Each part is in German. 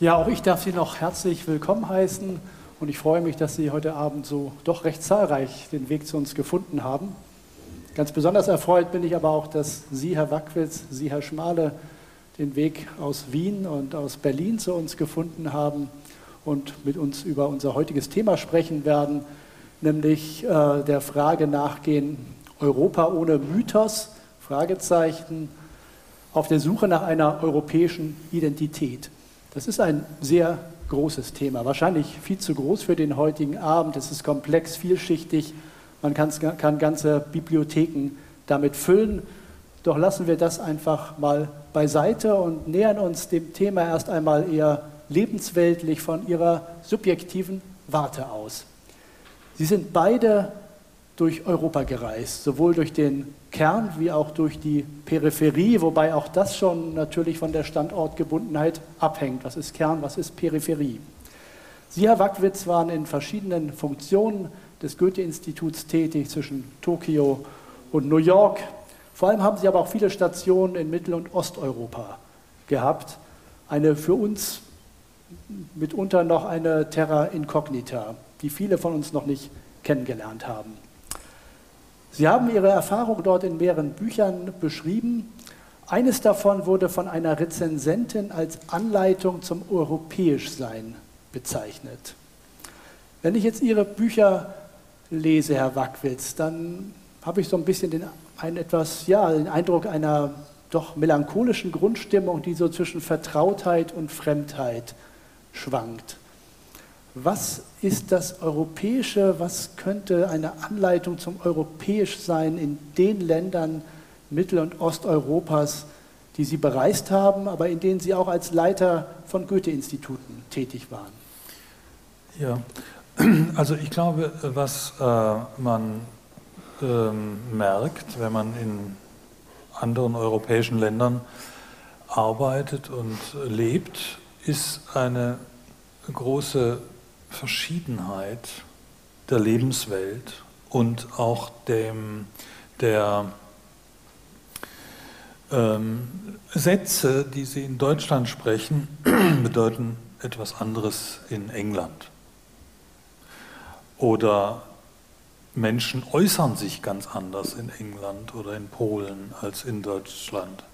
Ja, auch ich darf Sie noch herzlich willkommen heißen und ich freue mich, dass Sie heute Abend so doch recht zahlreich den Weg zu uns gefunden haben. Ganz besonders erfreut bin ich aber auch, dass Sie, Herr Wackwitz, Sie, Herr Schmale, den Weg aus Wien und aus Berlin zu uns gefunden haben und mit uns über unser heutiges Thema sprechen werden, nämlich äh, der Frage nachgehen, Europa ohne Mythos, Fragezeichen, auf der Suche nach einer europäischen Identität. Das ist ein sehr großes Thema, wahrscheinlich viel zu groß für den heutigen Abend. Es ist komplex, vielschichtig, man kann, kann ganze Bibliotheken damit füllen. Doch lassen wir das einfach mal beiseite und nähern uns dem Thema erst einmal eher lebensweltlich von ihrer subjektiven Warte aus. Sie sind beide durch Europa gereist, sowohl durch den Kern wie auch durch die Peripherie, wobei auch das schon natürlich von der Standortgebundenheit abhängt. Was ist Kern, was ist Peripherie? Sie, Herr Wackwitz, waren in verschiedenen Funktionen des Goethe-Instituts tätig zwischen Tokio und New York. Vor allem haben Sie aber auch viele Stationen in Mittel- und Osteuropa gehabt. Eine für uns mitunter noch eine Terra Incognita, die viele von uns noch nicht kennengelernt haben. Sie haben Ihre Erfahrung dort in mehreren Büchern beschrieben. Eines davon wurde von einer Rezensentin als Anleitung zum Europäischsein bezeichnet. Wenn ich jetzt Ihre Bücher lese, Herr Wackwitz, dann habe ich so ein bisschen den, einen etwas, ja, den Eindruck einer doch melancholischen Grundstimmung, die so zwischen Vertrautheit und Fremdheit schwankt. Was ist das Europäische? Was könnte eine Anleitung zum Europäischsein in den Ländern Mittel- und Osteuropas, die Sie bereist haben, aber in denen Sie auch als Leiter von Goethe-Instituten tätig waren? Ja, also ich glaube, was äh, man ähm, merkt, wenn man in anderen europäischen Ländern arbeitet und lebt, ist eine große Verschiedenheit der Lebenswelt und auch dem, der ähm, Sätze, die Sie in Deutschland sprechen, bedeuten etwas anderes in England. Oder Menschen äußern sich ganz anders in England oder in Polen als in Deutschland.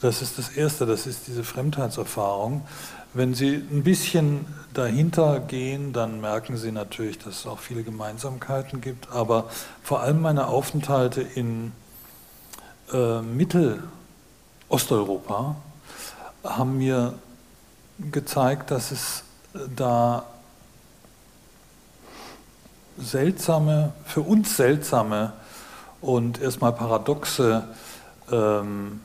Das ist das Erste, das ist diese Fremdheitserfahrung. Wenn Sie ein bisschen dahinter gehen, dann merken Sie natürlich, dass es auch viele Gemeinsamkeiten gibt. Aber vor allem meine Aufenthalte in äh, Mittelosteuropa haben mir gezeigt, dass es da seltsame, für uns seltsame und erstmal paradoxe ähm,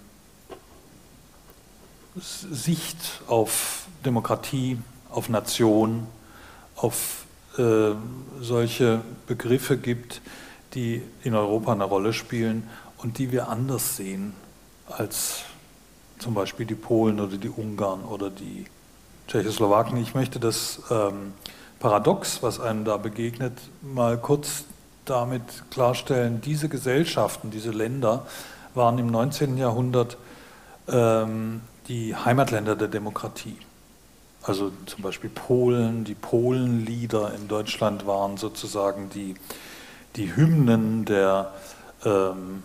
Sicht auf Demokratie, auf Nation, auf äh, solche Begriffe gibt, die in Europa eine Rolle spielen und die wir anders sehen als zum Beispiel die Polen oder die Ungarn oder die Tschechoslowaken. Ich möchte das ähm, Paradox, was einem da begegnet, mal kurz damit klarstellen. Diese Gesellschaften, diese Länder waren im 19. Jahrhundert ähm, die Heimatländer der Demokratie. Also zum Beispiel Polen, die Polenlieder in Deutschland waren sozusagen die, die Hymnen der ähm,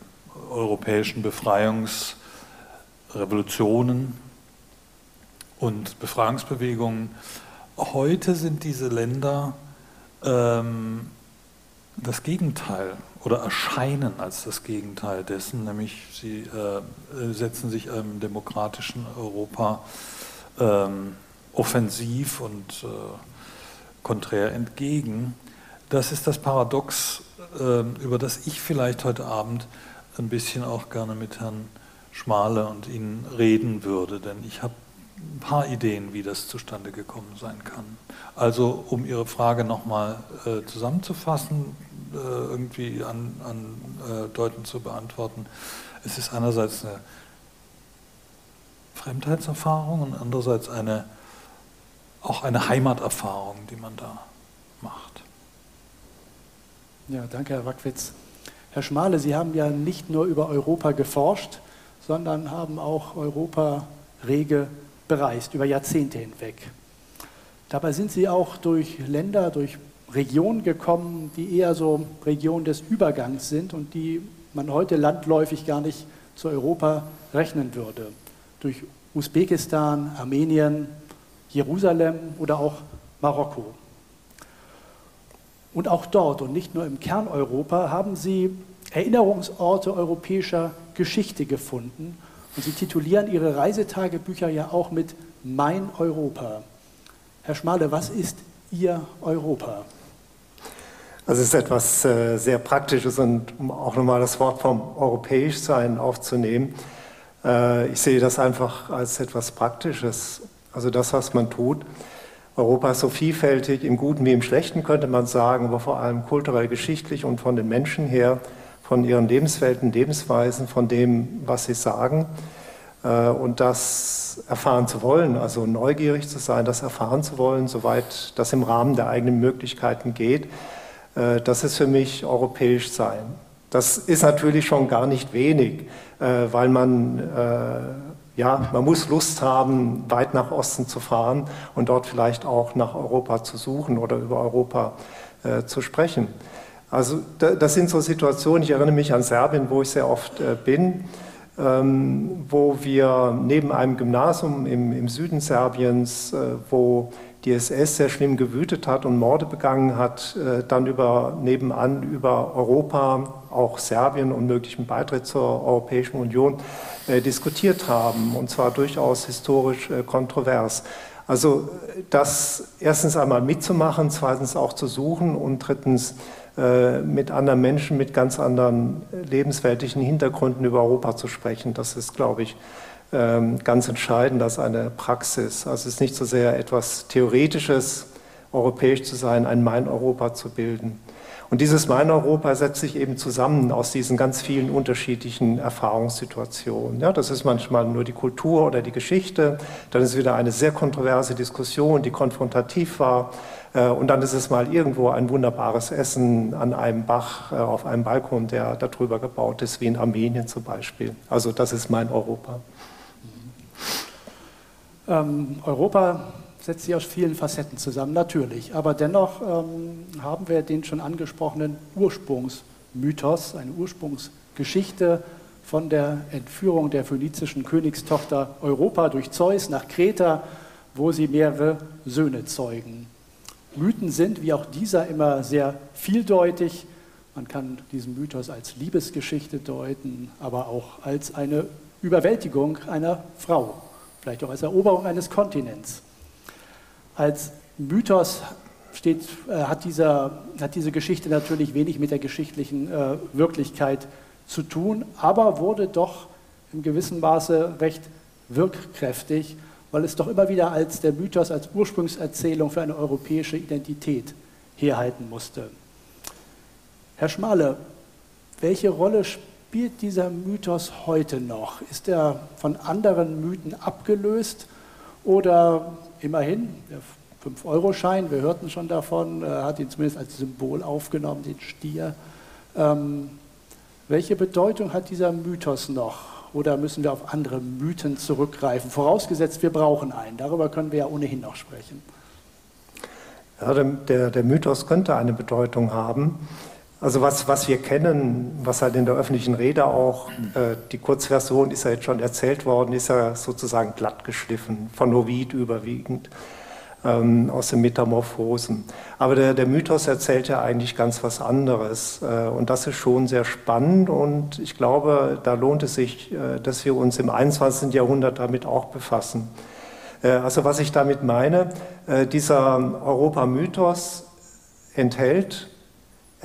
europäischen Befreiungsrevolutionen und Befreiungsbewegungen. Heute sind diese Länder ähm, das Gegenteil oder erscheinen als das Gegenteil dessen, nämlich sie äh, setzen sich einem demokratischen Europa ähm, offensiv und äh, konträr entgegen. Das ist das Paradox, äh, über das ich vielleicht heute Abend ein bisschen auch gerne mit Herrn Schmale und Ihnen reden würde, denn ich habe ein paar Ideen, wie das zustande gekommen sein kann. Also um Ihre Frage nochmal äh, zusammenzufassen, äh, irgendwie andeuten an, äh, zu beantworten, es ist einerseits eine Fremdheitserfahrung und andererseits eine auch eine Heimaterfahrung, die man da macht. Ja, danke, Herr Wackwitz. Herr Schmale, Sie haben ja nicht nur über Europa geforscht, sondern haben auch Europa rege bereist, über Jahrzehnte hinweg. Dabei sind Sie auch durch Länder, durch Regionen gekommen, die eher so Regionen des Übergangs sind und die man heute landläufig gar nicht zu Europa rechnen würde. Durch Usbekistan, Armenien, Jerusalem oder auch Marokko. Und auch dort und nicht nur im Kerneuropa haben sie Erinnerungsorte europäischer Geschichte gefunden. Und sie titulieren ihre Reisetagebücher ja auch mit Mein Europa. Herr Schmale, was ist Ihr Europa? Also es ist etwas äh, sehr Praktisches und um auch nochmal das Wort vom europäisch sein aufzunehmen. Äh, ich sehe das einfach als etwas Praktisches. Also das, was man tut. Europa ist so vielfältig, im Guten wie im Schlechten könnte man sagen, aber vor allem kulturell, geschichtlich und von den Menschen her, von ihren Lebenswelten, Lebensweisen, von dem, was sie sagen. Äh, und das erfahren zu wollen, also neugierig zu sein, das erfahren zu wollen, soweit das im Rahmen der eigenen Möglichkeiten geht äh, das ist für mich europäisch sein. Das ist natürlich schon gar nicht wenig, äh, weil man, ja, man muss Lust haben, weit nach Osten zu fahren und dort vielleicht auch nach Europa zu suchen oder über Europa zu sprechen. Also das sind so Situationen, ich erinnere mich an Serbien, wo ich sehr oft bin, ähm, wo wir neben einem Gymnasium im, im Süden Serbiens, wo die SS sehr schlimm gewütet hat und Morde begangen hat, äh, dann über, nebenan über Europa, auch Serbien und möglichen Beitritt zur Europäischen Union äh, diskutiert haben, und zwar durchaus historisch äh, kontrovers. Also das erstens einmal mitzumachen, zweitens auch zu suchen und drittens mit anderen Menschen mit ganz anderen lebensweltlichen Hintergründen über Europa zu sprechen. Das ist, glaube ich, ganz entscheidend als eine Praxis. Also es ist nicht so sehr etwas Theoretisches, europäisch zu sein, ein Mein-Europa zu bilden. Und dieses Mein-Europa setzt sich eben zusammen aus diesen ganz vielen unterschiedlichen Erfahrungssituationen. Ja, das ist manchmal nur die Kultur oder die Geschichte, dann ist wieder eine sehr kontroverse Diskussion, die konfrontativ war, äh, und dann ist es mal irgendwo ein wunderbares Essen an einem Bach äh, auf einem Balkon, der darüber gebaut ist, wie in Armenien zum Beispiel. Also das ist mein Europa. Ähm, Europa setzt sich aus vielen Facetten zusammen, natürlich. Aber dennoch ähm, haben wir den schon angesprochenen Ursprungsmythos, eine Ursprungsgeschichte von der Entführung der phönizischen Königstochter Europa durch Zeus nach Kreta, wo sie mehrere Söhne zeugen. Mythen sind, wie auch dieser, immer sehr vieldeutig. Man kann diesen Mythos als Liebesgeschichte deuten, aber auch als eine Überwältigung einer Frau vielleicht auch als Eroberung eines Kontinents. Als Mythos steht, äh, hat, dieser, hat diese Geschichte natürlich wenig mit der geschichtlichen äh, Wirklichkeit zu tun, aber wurde doch in gewissem Maße recht wirkkräftig, weil es doch immer wieder als der Mythos, als Ursprungserzählung für eine europäische Identität herhalten musste. Herr Schmale, welche Rolle spielt spielt dieser Mythos heute noch? Ist er von anderen Mythen abgelöst oder immerhin, der 5-Euro-Schein, wir hörten schon davon, äh, hat ihn zumindest als Symbol aufgenommen, den Stier. Ähm, welche Bedeutung hat dieser Mythos noch? Oder müssen wir auf andere Mythen zurückgreifen? Vorausgesetzt, wir brauchen einen. Darüber können wir ja ohnehin noch sprechen. Ja, der, der Mythos könnte eine Bedeutung haben. Also was, was wir kennen, was halt in der öffentlichen Rede auch, äh, die Kurzversion ist ja jetzt schon erzählt worden, ist ja sozusagen glatt geschliffen, von Ovid überwiegend, ähm, aus den Metamorphosen. Aber der, der Mythos erzählt ja eigentlich ganz was anderes. Äh, und das ist schon sehr spannend und ich glaube, da lohnt es sich, äh, dass wir uns im 21. Jahrhundert damit auch befassen. Äh, also was ich damit meine, äh, dieser Europa-Mythos enthält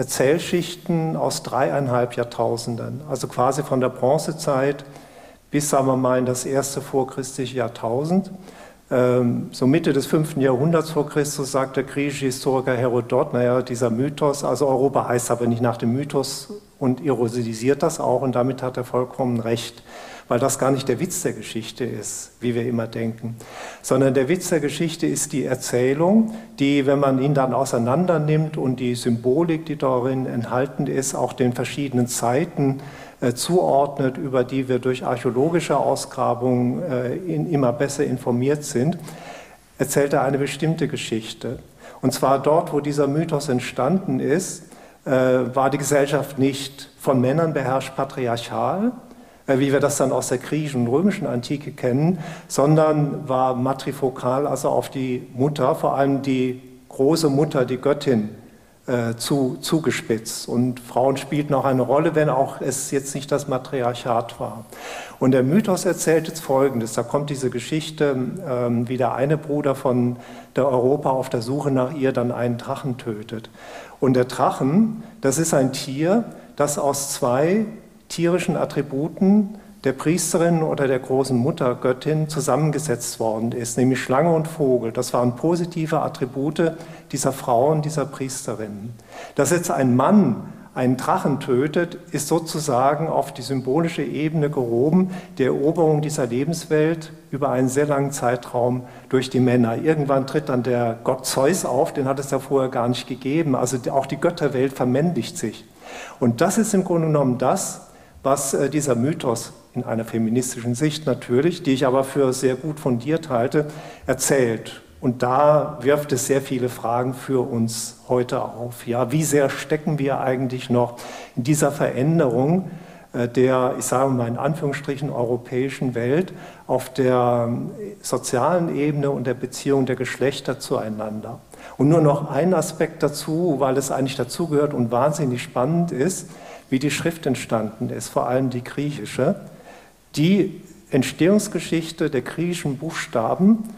Erzählschichten aus dreieinhalb Jahrtausenden, also quasi von der Bronzezeit bis, sagen wir mal, in das erste vorchristliche Jahrtausend. Ähm, so Mitte des fünften Jahrhunderts vor Christus sagt der griechische Historiker Herodot, naja, dieser Mythos, also Europa heißt aber nicht nach dem Mythos und ironisiert das auch und damit hat er vollkommen recht. Weil das gar nicht der Witz der Geschichte ist, wie wir immer denken, sondern der Witz der Geschichte ist die Erzählung, die, wenn man ihn dann auseinander nimmt und die Symbolik, die darin enthalten ist, auch den verschiedenen Zeiten äh, zuordnet, über die wir durch archäologische Ausgrabungen äh, in, immer besser informiert sind, erzählt er eine bestimmte Geschichte. Und zwar dort, wo dieser Mythos entstanden ist, äh, war die Gesellschaft nicht von Männern beherrscht patriarchal, wie wir das dann aus der griechischen und römischen Antike kennen, sondern war matrifokal, also auf die Mutter, vor allem die große Mutter, die Göttin, äh, zu, zugespitzt. Und Frauen spielten auch eine Rolle, wenn auch es jetzt nicht das Matriarchat war. Und der Mythos erzählt jetzt Folgendes. Da kommt diese Geschichte, ähm, wie der eine Bruder von der Europa auf der Suche nach ihr dann einen Drachen tötet. Und der Drachen, das ist ein Tier, das aus zwei tierischen Attributen der Priesterin oder der großen Muttergöttin zusammengesetzt worden ist, nämlich Schlange und Vogel. Das waren positive Attribute dieser Frauen, dieser Priesterinnen. Dass jetzt ein Mann einen Drachen tötet, ist sozusagen auf die symbolische Ebene gehoben, der Eroberung dieser Lebenswelt über einen sehr langen Zeitraum durch die Männer. Irgendwann tritt dann der Gott Zeus auf, den hat es ja vorher gar nicht gegeben. Also auch die Götterwelt vermännlicht sich. Und das ist im Grunde genommen das, was äh, dieser Mythos in einer feministischen Sicht natürlich, die ich aber für sehr gut fundiert halte, erzählt. Und da wirft es sehr viele Fragen für uns heute auf. Ja, wie sehr stecken wir eigentlich noch in dieser Veränderung äh, der, ich sage mal in Anführungsstrichen, europäischen Welt auf der ähm, sozialen Ebene und der Beziehung der Geschlechter zueinander? Und nur noch ein Aspekt dazu, weil es eigentlich dazugehört und wahnsinnig spannend ist, wie die Schrift entstanden ist, vor allem die griechische. Die Entstehungsgeschichte der griechischen Buchstaben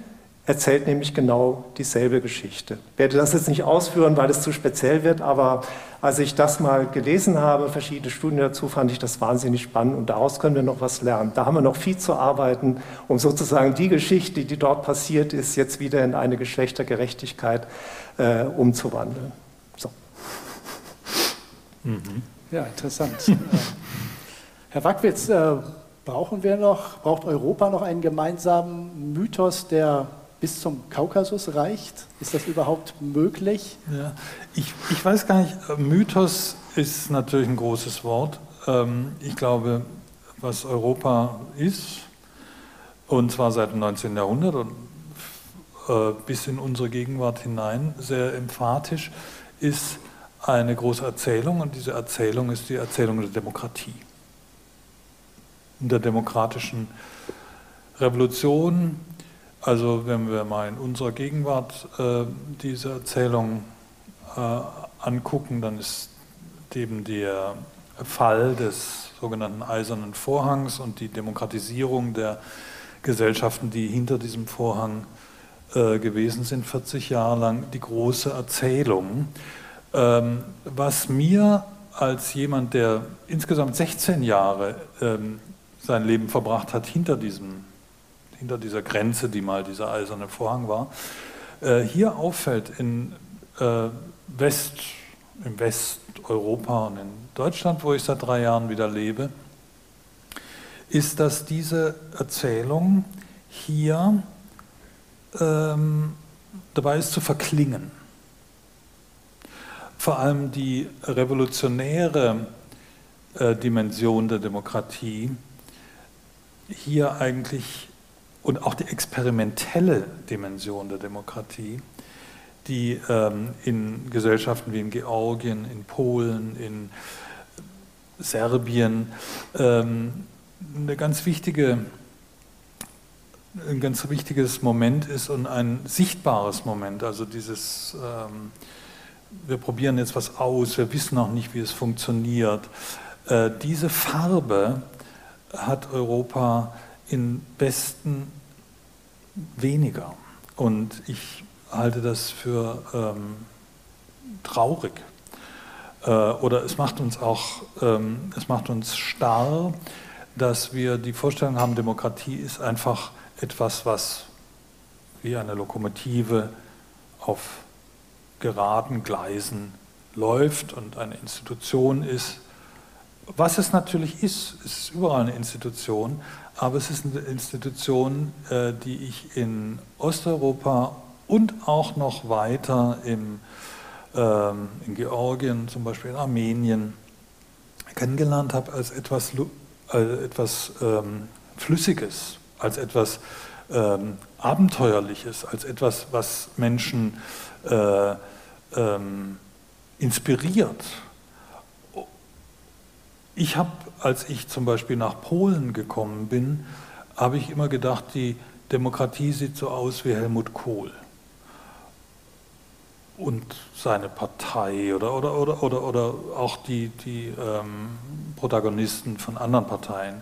erzählt nämlich genau dieselbe Geschichte. Ich werde das jetzt nicht ausführen, weil es zu speziell wird, aber als ich das mal gelesen habe, verschiedene Studien dazu, fand ich das wahnsinnig spannend und daraus können wir noch was lernen. Da haben wir noch viel zu arbeiten, um sozusagen die Geschichte, die dort passiert ist, jetzt wieder in eine Geschlechtergerechtigkeit äh, umzuwandeln. So. Mhm. Ja, interessant. Äh, Herr Wackwitz, äh, brauchen wir noch, braucht Europa noch einen gemeinsamen Mythos, der bis zum Kaukasus reicht? Ist das überhaupt möglich? Ja, ich, ich weiß gar nicht, Mythos ist natürlich ein großes Wort. Ähm, ich glaube, was Europa ist, und zwar seit dem 19. Jahrhundert und äh, bis in unsere Gegenwart hinein, sehr emphatisch, ist eine große Erzählung und diese Erzählung ist die Erzählung der Demokratie. In der demokratischen Revolution also wenn wir mal in unserer Gegenwart äh, diese Erzählung äh, angucken, dann ist eben der Fall des sogenannten Eisernen Vorhangs und die Demokratisierung der Gesellschaften, die hinter diesem Vorhang äh, gewesen sind, 40 Jahre lang, die große Erzählung. Ähm, was mir als jemand, der insgesamt 16 Jahre ähm, sein Leben verbracht hat hinter diesem hinter dieser Grenze, die mal dieser eiserne Vorhang war, äh, hier auffällt in äh, West, im Westeuropa und in Deutschland, wo ich seit drei Jahren wieder lebe, ist, dass diese Erzählung hier ähm, dabei ist zu verklingen. Vor allem die revolutionäre äh, Dimension der Demokratie hier eigentlich und auch die experimentelle Dimension der Demokratie, die ähm, in Gesellschaften wie in Georgien, in Polen, in Serbien ähm, eine ganz wichtige, ein ganz wichtiges Moment ist und ein sichtbares Moment. Also dieses, ähm, wir probieren jetzt was aus, wir wissen noch nicht, wie es funktioniert. Äh, diese Farbe hat Europa in Westen weniger. Und ich halte das für ähm, traurig. Äh, oder es macht uns auch, ähm, es macht uns starr, dass wir die Vorstellung haben, Demokratie ist einfach etwas, was wie eine Lokomotive auf geraden Gleisen läuft und eine Institution ist, was es natürlich ist, ist überall eine Institution, aber es ist eine Institution, äh, die ich in Osteuropa und auch noch weiter im, ähm, in Georgien, zum Beispiel in Armenien, kennengelernt habe als etwas, als etwas ähm, Flüssiges, als etwas ähm, Abenteuerliches, als etwas, was Menschen äh, ähm, inspiriert. Ich habe, als ich zum Beispiel nach Polen gekommen bin, habe ich immer gedacht, die Demokratie sieht so aus wie Helmut Kohl und seine Partei oder, oder, oder, oder, oder auch die, die ähm, Protagonisten von anderen Parteien.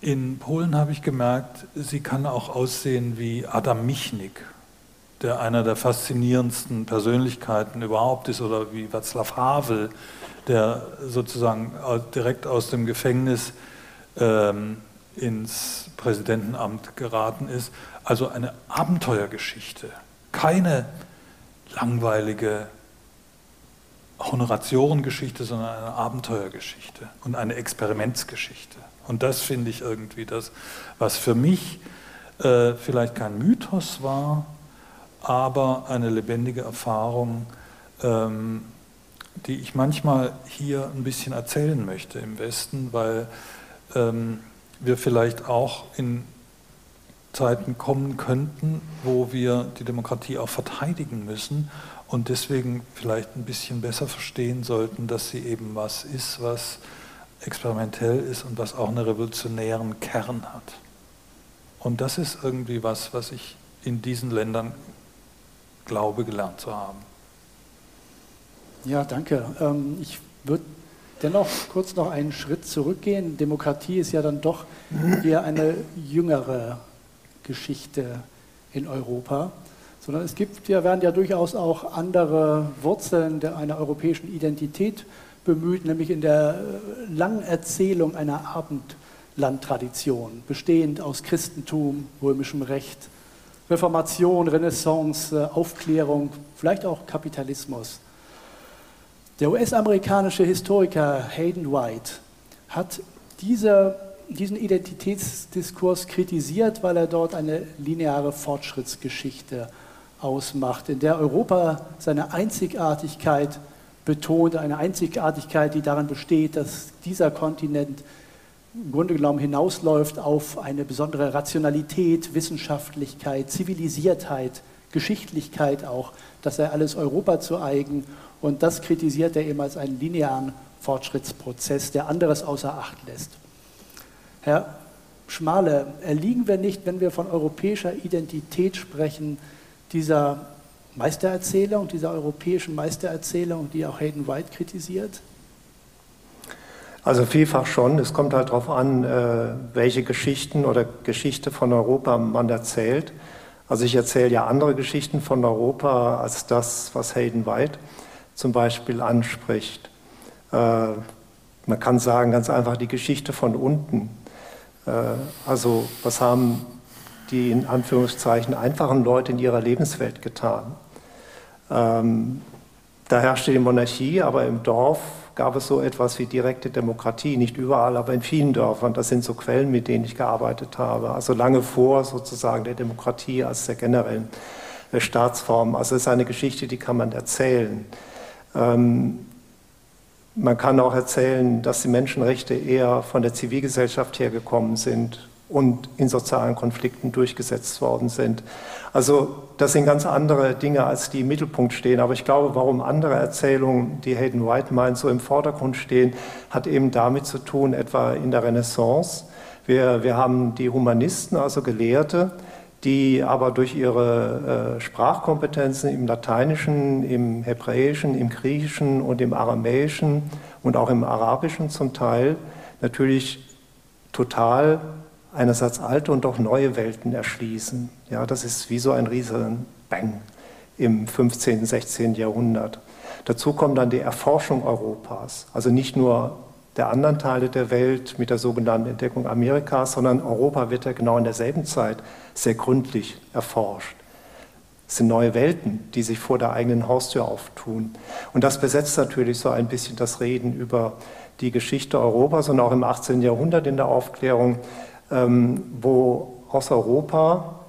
In Polen habe ich gemerkt, sie kann auch aussehen wie Adam Michnik, der einer der faszinierendsten Persönlichkeiten überhaupt ist, oder wie Václav Havel, der sozusagen direkt aus dem Gefängnis ähm, ins Präsidentenamt geraten ist. Also eine Abenteuergeschichte, keine langweilige Honoratiorengeschichte, sondern eine Abenteuergeschichte und eine Experimentsgeschichte. Und das finde ich irgendwie das, was für mich äh, vielleicht kein Mythos war, aber eine lebendige Erfahrung, ähm, die ich manchmal hier ein bisschen erzählen möchte im Westen, weil ähm, wir vielleicht auch in Zeiten kommen könnten, wo wir die Demokratie auch verteidigen müssen und deswegen vielleicht ein bisschen besser verstehen sollten, dass sie eben was ist, was experimentell ist und was auch einen revolutionären Kern hat. Und das ist irgendwie was, was ich in diesen Ländern glaube gelernt zu haben. Ja, danke. Ähm, ich würde dennoch kurz noch einen Schritt zurückgehen. Demokratie ist ja dann doch eher eine jüngere Geschichte in Europa, sondern es gibt, ja, werden ja durchaus auch andere Wurzeln der, einer europäischen Identität bemüht, nämlich in der äh, langen Erzählung einer Abendlandtradition, bestehend aus Christentum, römischem Recht, Reformation, Renaissance, äh, Aufklärung, vielleicht auch Kapitalismus. Der US-amerikanische Historiker Hayden White hat diese, diesen Identitätsdiskurs kritisiert, weil er dort eine lineare Fortschrittsgeschichte ausmacht, in der Europa seine Einzigartigkeit betont, eine Einzigartigkeit, die darin besteht, dass dieser Kontinent im Grunde genommen hinausläuft auf eine besondere Rationalität, Wissenschaftlichkeit, Zivilisiertheit, Geschichtlichkeit auch, dass er alles Europa zu eigen und das kritisiert er eben als einen linearen Fortschrittsprozess, der anderes außer Acht lässt. Herr Schmale, erliegen wir nicht, wenn wir von europäischer Identität sprechen, dieser Meistererzählung, dieser europäischen Meistererzählung, die auch Hayden White kritisiert? Also vielfach schon. Es kommt halt darauf an, äh, welche Geschichten oder Geschichte von Europa man erzählt. Also ich erzähle ja andere Geschichten von Europa als das, was Hayden White zum Beispiel anspricht. Äh, man kann sagen ganz einfach die Geschichte von unten. Äh, also was haben die in Anführungszeichen einfachen Leute in ihrer Lebenswelt getan? Ähm, da herrschte die Monarchie, aber im Dorf gab es so etwas wie direkte Demokratie, nicht überall, aber in vielen Dörfern. Das sind so Quellen, mit denen ich gearbeitet habe. Also lange vor sozusagen der Demokratie als der generellen Staatsform. Also es ist eine Geschichte, die kann man erzählen. Ähm, man kann auch erzählen, dass die Menschenrechte eher von der Zivilgesellschaft hergekommen sind und in sozialen Konflikten durchgesetzt worden sind. Also das sind ganz andere Dinge, als die im Mittelpunkt stehen. Aber ich glaube, warum andere Erzählungen, die Hayden White meint, so im Vordergrund stehen, hat eben damit zu tun, etwa in der Renaissance. Wir, wir haben die Humanisten, also Gelehrte, die aber durch ihre äh, Sprachkompetenzen im Lateinischen, im Hebräischen, im Griechischen und im Aramäischen und auch im Arabischen zum Teil natürlich total einerseits alte und auch neue Welten erschließen. Ja, das ist wie so ein riesen Bang im 15., 16. Jahrhundert. Dazu kommt dann die Erforschung Europas, also nicht nur der anderen Teile der Welt mit der sogenannten Entdeckung Amerikas, sondern Europa wird ja genau in derselben Zeit sehr gründlich erforscht. Es sind neue Welten, die sich vor der eigenen Haustür auftun. Und das besetzt natürlich so ein bisschen das Reden über die Geschichte Europas und auch im 18. Jahrhundert in der Aufklärung, wo aus Europa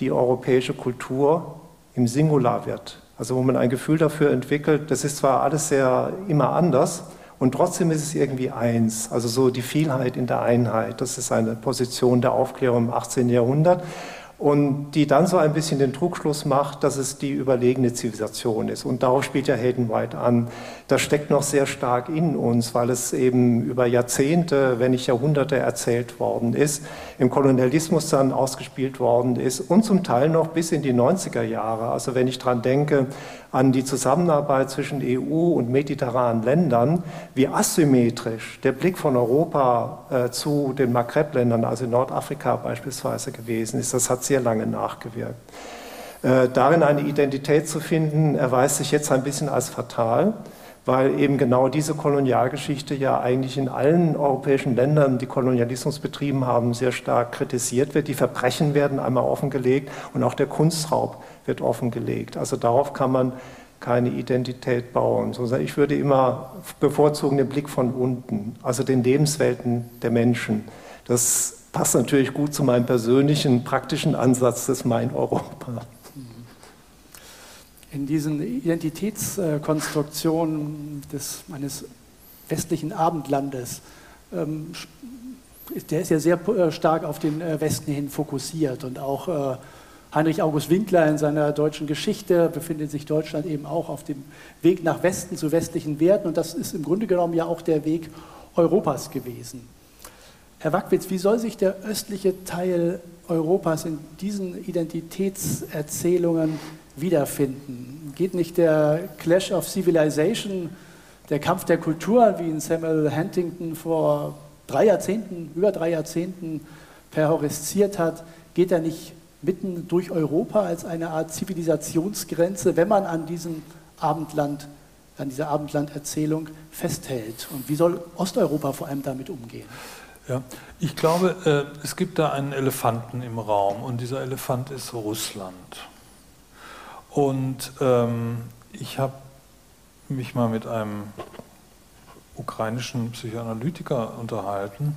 die europäische Kultur im Singular wird. Also wo man ein Gefühl dafür entwickelt, das ist zwar alles sehr immer anders und trotzdem ist es irgendwie eins. Also so die Vielheit in der Einheit. Das ist eine Position der Aufklärung im 18. Jahrhundert und die dann so ein bisschen den Trugschluss macht, dass es die überlegene Zivilisation ist. Und darauf spielt ja Hayden White an. Das steckt noch sehr stark in uns, weil es eben über Jahrzehnte, wenn nicht Jahrhunderte erzählt worden ist, im Kolonialismus dann ausgespielt worden ist und zum Teil noch bis in die 90er Jahre. Also wenn ich daran denke, an die Zusammenarbeit zwischen EU und mediterranen Ländern, wie asymmetrisch der Blick von Europa äh, zu den Maghreb-Ländern, also Nordafrika beispielsweise gewesen ist. Das hat sehr lange nachgewirkt. Äh, darin eine Identität zu finden, erweist sich jetzt ein bisschen als fatal, weil eben genau diese Kolonialgeschichte ja eigentlich in allen europäischen Ländern, die Kolonialismus betrieben haben, sehr stark kritisiert wird. Die Verbrechen werden einmal offengelegt und auch der Kunstraub wird offengelegt. Also darauf kann man keine Identität bauen. Ich würde immer bevorzugen den Blick von unten, also den Lebenswelten der Menschen. Das passt natürlich gut zu meinem persönlichen, praktischen Ansatz des Mein Europa. In diesen Identitätskonstruktionen des, eines westlichen Abendlandes, ähm, der ist ja sehr äh, stark auf den äh, Westen hin fokussiert und auch äh, Heinrich August Winkler in seiner deutschen Geschichte befindet sich Deutschland eben auch auf dem Weg nach Westen zu westlichen Werten und das ist im Grunde genommen ja auch der Weg Europas gewesen. Herr Wackwitz, wie soll sich der östliche Teil Europas in diesen Identitätserzählungen wiederfinden? Geht nicht der Clash of Civilization, der Kampf der Kulturen, wie ihn Samuel Huntington vor drei Jahrzehnten, über drei Jahrzehnten perhoristiert hat, geht er nicht mitten durch Europa als eine Art Zivilisationsgrenze, wenn man an diesem Abendland, an dieser Abendlanderzählung festhält? Und wie soll Osteuropa vor allem damit umgehen? Ja, ich glaube, äh, es gibt da einen Elefanten im Raum und dieser Elefant ist Russland. Und ähm, ich habe mich mal mit einem ukrainischen Psychoanalytiker unterhalten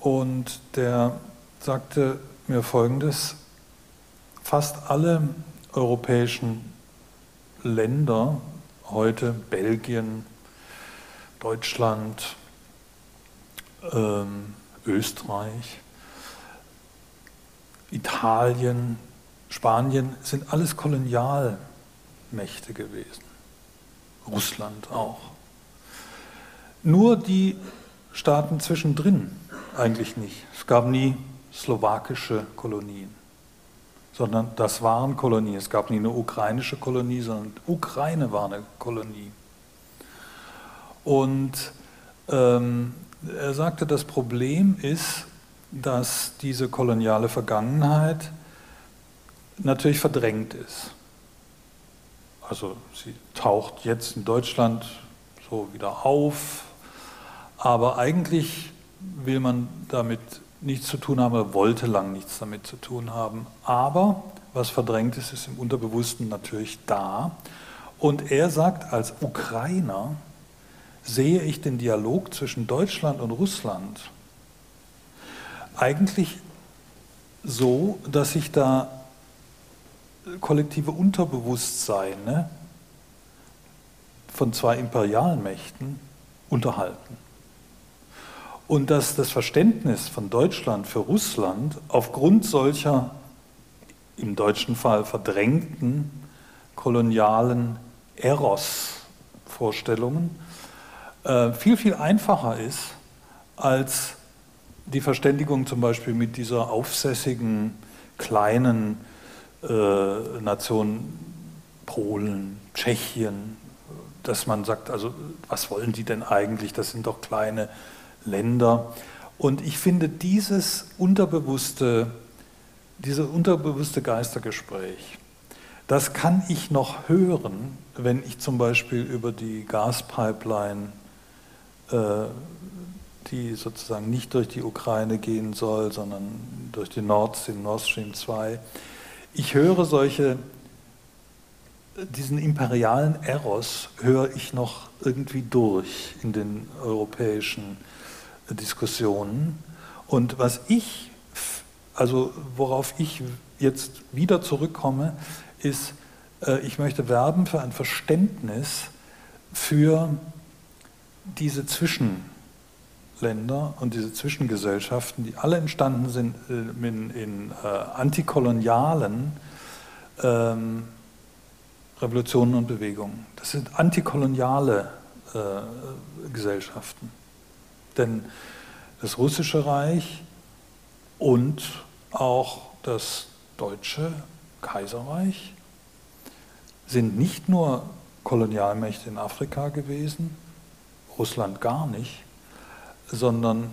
und der sagte, mir Folgendes. Fast alle europäischen Länder, heute Belgien, Deutschland, ähm, Österreich, Italien, Spanien, sind alles Kolonialmächte gewesen. Russland auch. Nur die Staaten zwischendrin eigentlich nicht. Es gab nie slowakische Kolonien, sondern das waren Kolonien. Es gab nie eine ukrainische Kolonie, sondern Ukraine war eine Kolonie. Und ähm, er sagte, das Problem ist, dass diese koloniale Vergangenheit natürlich verdrängt ist. Also sie taucht jetzt in Deutschland so wieder auf, aber eigentlich will man damit nichts zu tun haben, er wollte lang nichts damit zu tun haben. Aber was verdrängt ist, ist im Unterbewussten natürlich da. Und er sagt, als Ukrainer sehe ich den Dialog zwischen Deutschland und Russland eigentlich so, dass sich da kollektive Unterbewusstseine von zwei Imperialmächten unterhalten. Und dass das Verständnis von Deutschland für Russland aufgrund solcher im deutschen Fall verdrängten kolonialen Eros-Vorstellungen äh, viel, viel einfacher ist als die Verständigung zum Beispiel mit dieser aufsässigen kleinen äh, Nation Polen, Tschechien, dass man sagt, also was wollen die denn eigentlich, das sind doch kleine Länder. Und ich finde dieses unterbewusste, dieses unterbewusste Geistergespräch, das kann ich noch hören, wenn ich zum Beispiel über die Gaspipeline, äh, die sozusagen nicht durch die Ukraine gehen soll, sondern durch die Nord Nord Stream 2, ich höre solche diesen imperialen Eros höre ich noch irgendwie durch in den europäischen Diskussionen. Und was ich, also worauf ich jetzt wieder zurückkomme, ist, äh, ich möchte werben für ein Verständnis für diese Zwischenländer und diese Zwischengesellschaften, die alle entstanden sind äh, in, in äh, antikolonialen ähm, Revolutionen und Bewegungen. Das sind antikoloniale äh, Gesellschaften. Denn das russische Reich und auch das deutsche Kaiserreich sind nicht nur Kolonialmächte in Afrika gewesen, Russland gar nicht, sondern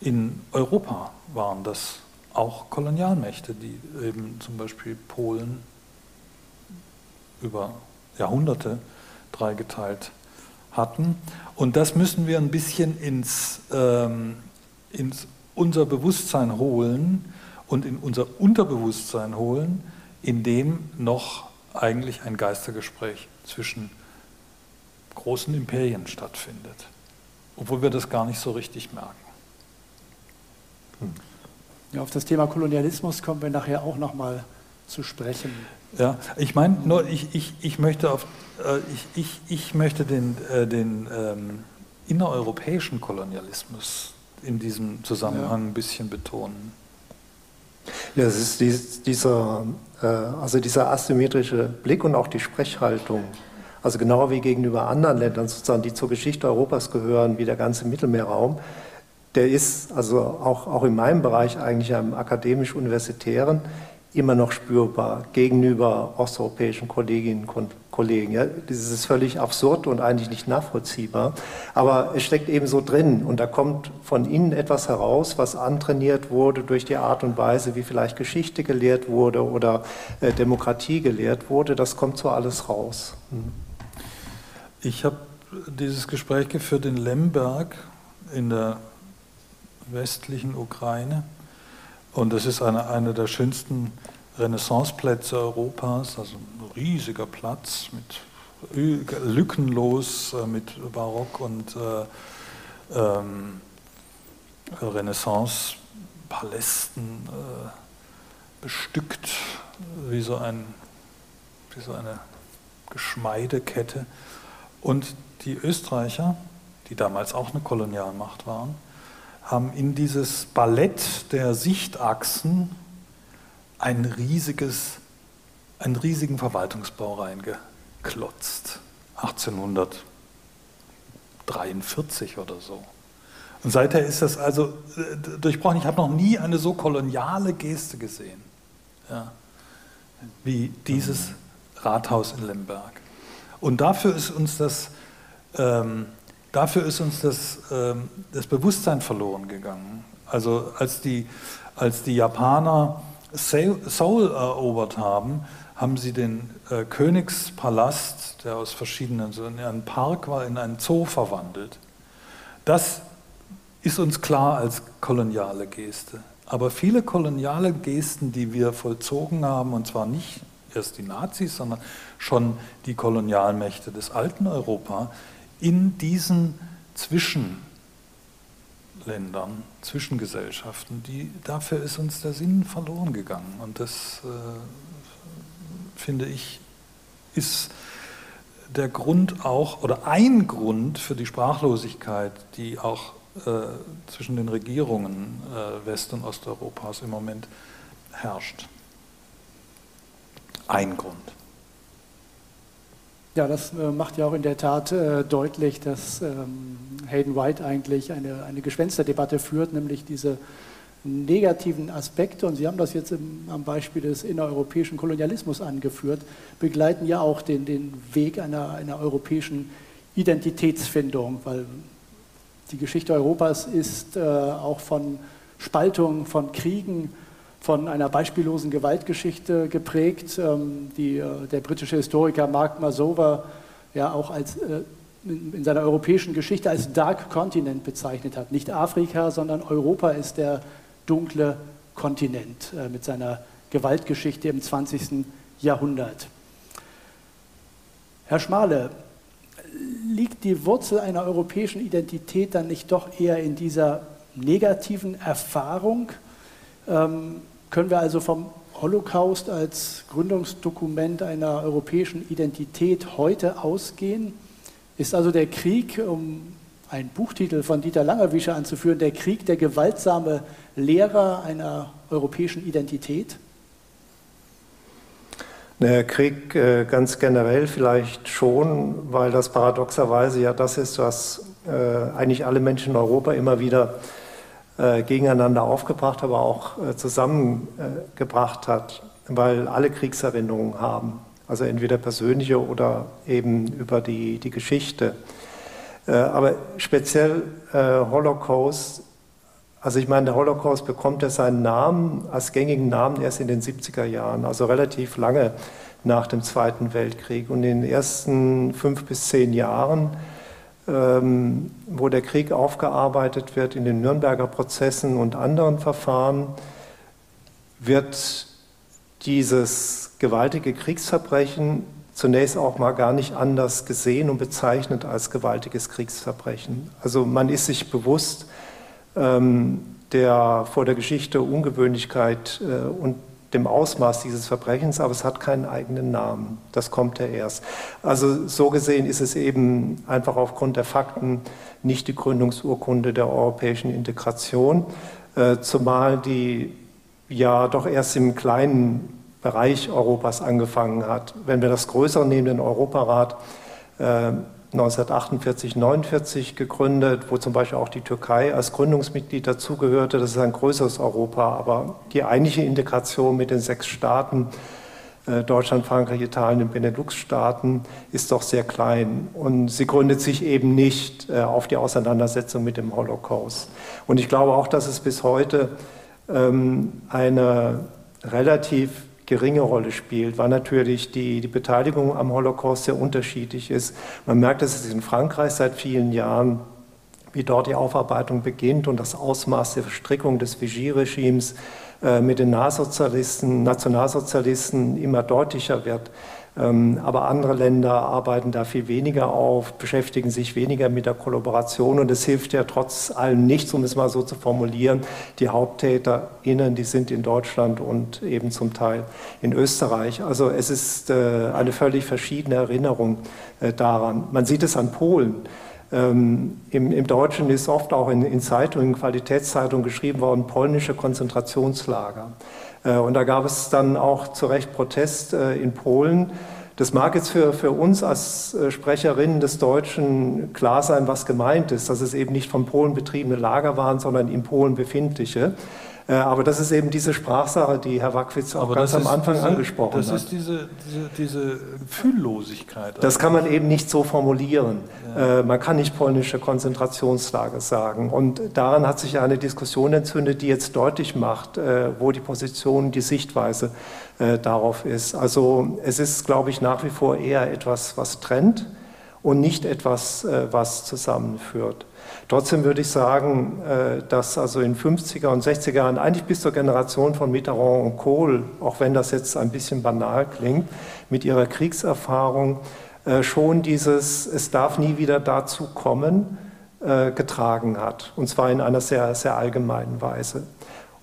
in Europa waren das auch Kolonialmächte, die eben zum Beispiel Polen über Jahrhunderte dreigeteilt hatten. Und das müssen wir ein bisschen ins, ähm, ins unser Bewusstsein holen und in unser Unterbewusstsein holen, in dem noch eigentlich ein Geistergespräch zwischen großen Imperien stattfindet, obwohl wir das gar nicht so richtig merken. Hm. Ja, auf das Thema Kolonialismus kommen wir nachher auch noch mal zu sprechen. Ja, ich meine, nur ich, ich, ich möchte auf äh, ich, ich, ich möchte den, äh, den ähm, innereuropäischen Kolonialismus in diesem Zusammenhang ja. ein bisschen betonen. Ja, es ist dies, dieser, äh, also dieser asymmetrische Blick und auch die Sprechhaltung, also genau wie gegenüber anderen Ländern sozusagen, die zur Geschichte Europas gehören, wie der ganze Mittelmeerraum, der ist also auch, auch in meinem Bereich eigentlich am akademisch-universitären immer noch spürbar gegenüber osteuropäischen Kolleginnen und Kollegen. Ja, das ist völlig absurd und eigentlich nicht nachvollziehbar. Aber es steckt eben so drin und da kommt von innen etwas heraus, was antrainiert wurde durch die Art und Weise, wie vielleicht Geschichte gelehrt wurde oder äh, Demokratie gelehrt wurde. Das kommt so alles raus. Hm. Ich habe dieses Gespräch geführt in Lemberg in der westlichen Ukraine. Und das ist eine, eine der schönsten Renaissanceplätze Europas, also ein riesiger Platz mit lückenlos äh, mit Barock und äh, ähm, Renaissance-Palästen äh, bestückt, wie so, ein, wie so eine Geschmeidekette. Und die Österreicher, die damals auch eine Kolonialmacht waren, haben in dieses Ballett der Sichtachsen ein riesiges, einen riesigen Verwaltungsbau reingeklotzt. 1843 oder so. Und seither ist das also äh, durchbrochen. Ich habe noch nie eine so koloniale Geste gesehen, ja, wie dieses Rathaus in Lemberg. Und dafür ist uns das ähm, dafür ist uns das, ähm, das Bewusstsein verloren gegangen. Also als die, als die Japaner Seoul erobert haben, haben sie den äh, Königspalast, der aus verschiedenen, so in einen Park war, in einen Zoo verwandelt. Das ist uns klar als koloniale Geste. Aber viele koloniale Gesten, die wir vollzogen haben, und zwar nicht erst die Nazis, sondern schon die Kolonialmächte des alten Europa, in diesen Zwischenländern, Zwischengesellschaften, die, dafür ist uns der Sinn verloren gegangen. Und das, äh, finde ich, ist der Grund auch, oder ein Grund für die Sprachlosigkeit, die auch äh, zwischen den Regierungen äh, West- und Osteuropas im Moment herrscht. Ein Grund. Ja, das äh, macht ja auch in der Tat äh, deutlich, dass ähm, Hayden White eigentlich eine, eine Geschwänzerdebatte führt, nämlich diese negativen Aspekte, und Sie haben das jetzt im, am Beispiel des innereuropäischen Kolonialismus angeführt, begleiten ja auch den, den Weg einer, einer europäischen Identitätsfindung, weil die Geschichte Europas ist äh, auch von Spaltung, von Kriegen, von einer beispiellosen Gewaltgeschichte geprägt, ähm, die äh, der britische Historiker Mark Masover ja auch als, äh, in seiner europäischen Geschichte als Dark Continent bezeichnet hat. Nicht Afrika, sondern Europa ist der dunkle Kontinent äh, mit seiner Gewaltgeschichte im 20. Jahrhundert. Herr Schmale, liegt die Wurzel einer europäischen Identität dann nicht doch eher in dieser negativen Erfahrung? Ähm, können wir also vom Holocaust als Gründungsdokument einer europäischen Identität heute ausgehen? Ist also der Krieg, um einen Buchtitel von Dieter Langerwischer anzuführen, der Krieg der gewaltsame Lehrer einer europäischen Identität? Der Krieg äh, ganz generell vielleicht schon, weil das paradoxerweise ja das ist, was äh, eigentlich alle Menschen in Europa immer wieder äh, gegeneinander aufgebracht, aber auch zusammengebracht hat, weil alle Kriegserinnerungen haben, also entweder persönliche oder eben über die, die Geschichte. Aber speziell Holocaust also ich meine, der Holocaust bekommt ja seinen Namen als gängigen Namen erst in den 70er Jahren, also relativ lange nach dem Zweiten Weltkrieg. Und in den ersten fünf bis zehn Jahren, ähm, wo der Krieg aufgearbeitet wird in den Nürnberger Prozessen und anderen Verfahren, wird dieses gewaltige Kriegsverbrechen zunächst auch mal gar nicht anders gesehen und bezeichnet als gewaltiges Kriegsverbrechen. Also man ist sich bewusst, ähm, der vor der Geschichte Ungewöhnlichkeit äh, und dem Ausmaß dieses Verbrechens, aber es hat keinen eigenen Namen. Das kommt ja erst. Also so gesehen ist es eben einfach aufgrund der Fakten nicht die Gründungsurkunde der europäischen Integration, äh, zumal die ja doch erst im kleinen Bereich Europas angefangen hat. Wenn wir das Größere nehmen, den Europarat, äh, 1948, 49 gegründet, wo zum Beispiel auch die Türkei als Gründungsmitglied dazugehörte. Das ist ein größeres Europa, aber die eigentliche Integration mit den sechs Staaten, äh, Deutschland, Frankreich, Italien, den Benelux-Staaten, ist doch sehr klein. Und sie gründet sich eben nicht äh, auf die Auseinandersetzung mit dem Holocaust. Und ich glaube auch, dass es bis heute ähm, eine relativ geringe Rolle spielt, weil natürlich die, die Beteiligung am Holocaust sehr unterschiedlich ist. Man merkt, dass es in Frankreich seit vielen Jahren wie dort die Aufarbeitung beginnt und das Ausmaß der Verstrickung des Vichy-Regimes äh, mit den Nationalsozialisten, Nationalsozialisten immer deutlicher wird. Ähm, aber andere Länder arbeiten da viel weniger auf, beschäftigen sich weniger mit der Kollaboration und es hilft ja trotz allem nichts, um es mal so zu formulieren. Die HaupttäterInnen, die sind in Deutschland und eben zum Teil in Österreich. Also es ist äh, eine völlig verschiedene Erinnerung äh, daran. Man sieht es an Polen. Ähm, im, im, Deutschen ist oft auch in, in Zeitungen, Qualitätszeitungen geschrieben worden, polnische Konzentrationslager. Äh, und da gab es dann auch zu Recht Protest äh, in Polen. Das mag jetzt für, für uns als äh, Sprecherinnen des Deutschen klar sein, was gemeint ist, dass es eben nicht von Polen betriebene Lager waren, sondern in Polen befindliche. Äh, aber das ist eben diese Sprachsache, die Herr Wackwitz auch ganz am Anfang diese, angesprochen das hat. Das ist diese, diese, diese Fühllosigkeit. Das kann man eben nicht so formulieren. Ja. Äh, man kann nicht polnische Konzentrationslager sagen. Und daran hat sich eine Diskussion entzündet, die jetzt deutlich macht, äh, wo die Position, die Sichtweise darauf ist. Also es ist, glaube ich, nach wie vor eher etwas, was trennt und nicht etwas, was zusammenführt. Trotzdem würde ich sagen, äh, dass also in 50er und 60er Jahren, eigentlich bis zur Generation von Mitterrand und Kohl, auch wenn das jetzt ein bisschen banal klingt, mit ihrer Kriegserfahrung äh, schon dieses Es darf nie wieder dazu kommen, äh, getragen hat. Und zwar in einer sehr, sehr allgemeinen Weise.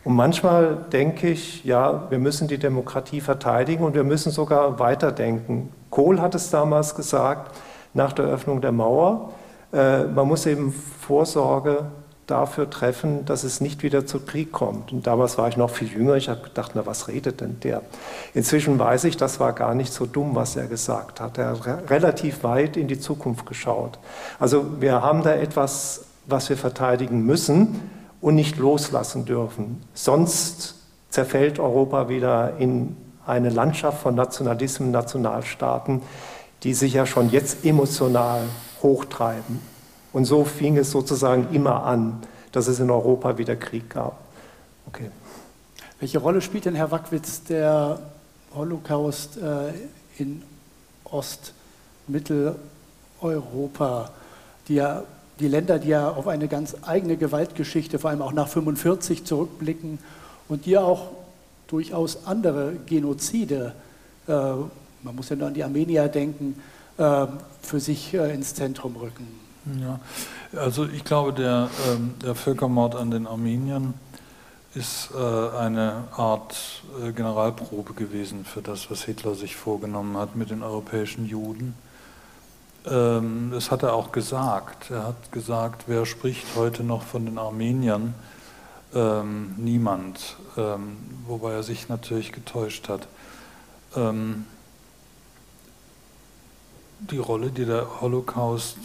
Und manchmal denke ich, ja, wir müssen die Demokratie verteidigen und wir müssen sogar weiterdenken. Kohl hat es damals gesagt, nach der Öffnung der Mauer, äh, man muss eben Vorsorge dafür treffen, dass es nicht wieder zu Krieg kommt. Und damals war ich noch viel jünger. Ich habe gedacht, na, was redet denn der? Inzwischen weiß ich, das war gar nicht so dumm, was er gesagt hat. Er hat relativ weit in die Zukunft geschaut. Also wir haben da etwas, was wir verteidigen müssen und nicht loslassen dürfen. Sonst zerfällt Europa wieder in eine Landschaft von Nationalismen, Nationalstaaten, die sich ja schon jetzt emotional hochtreiben. Und so fing es sozusagen immer an, dass es in Europa wieder Krieg gab. Okay. Welche Rolle spielt denn, Herr Wackwitz, der Holocaust äh, in Ost-, Mitteleuropa, die, ja, die Länder, die ja auf eine ganz eigene Gewaltgeschichte, vor allem auch nach 1945 zurückblicken und die auch durchaus andere Genozide, äh, man muss ja nur an die Armenier denken, äh, für sich äh, ins Zentrum rücken. Ja, also ich glaube, der, ähm, der Völkermord an den Armeniern ist äh, eine Art Generalprobe gewesen für das, was Hitler sich vorgenommen hat mit den europäischen Juden. Ähm, das hat er auch gesagt. Er hat gesagt, wer spricht heute noch von den Armeniern? Ähm, niemand, wobei er sich natürlich getäuscht hat. Die Rolle, die der Holocaust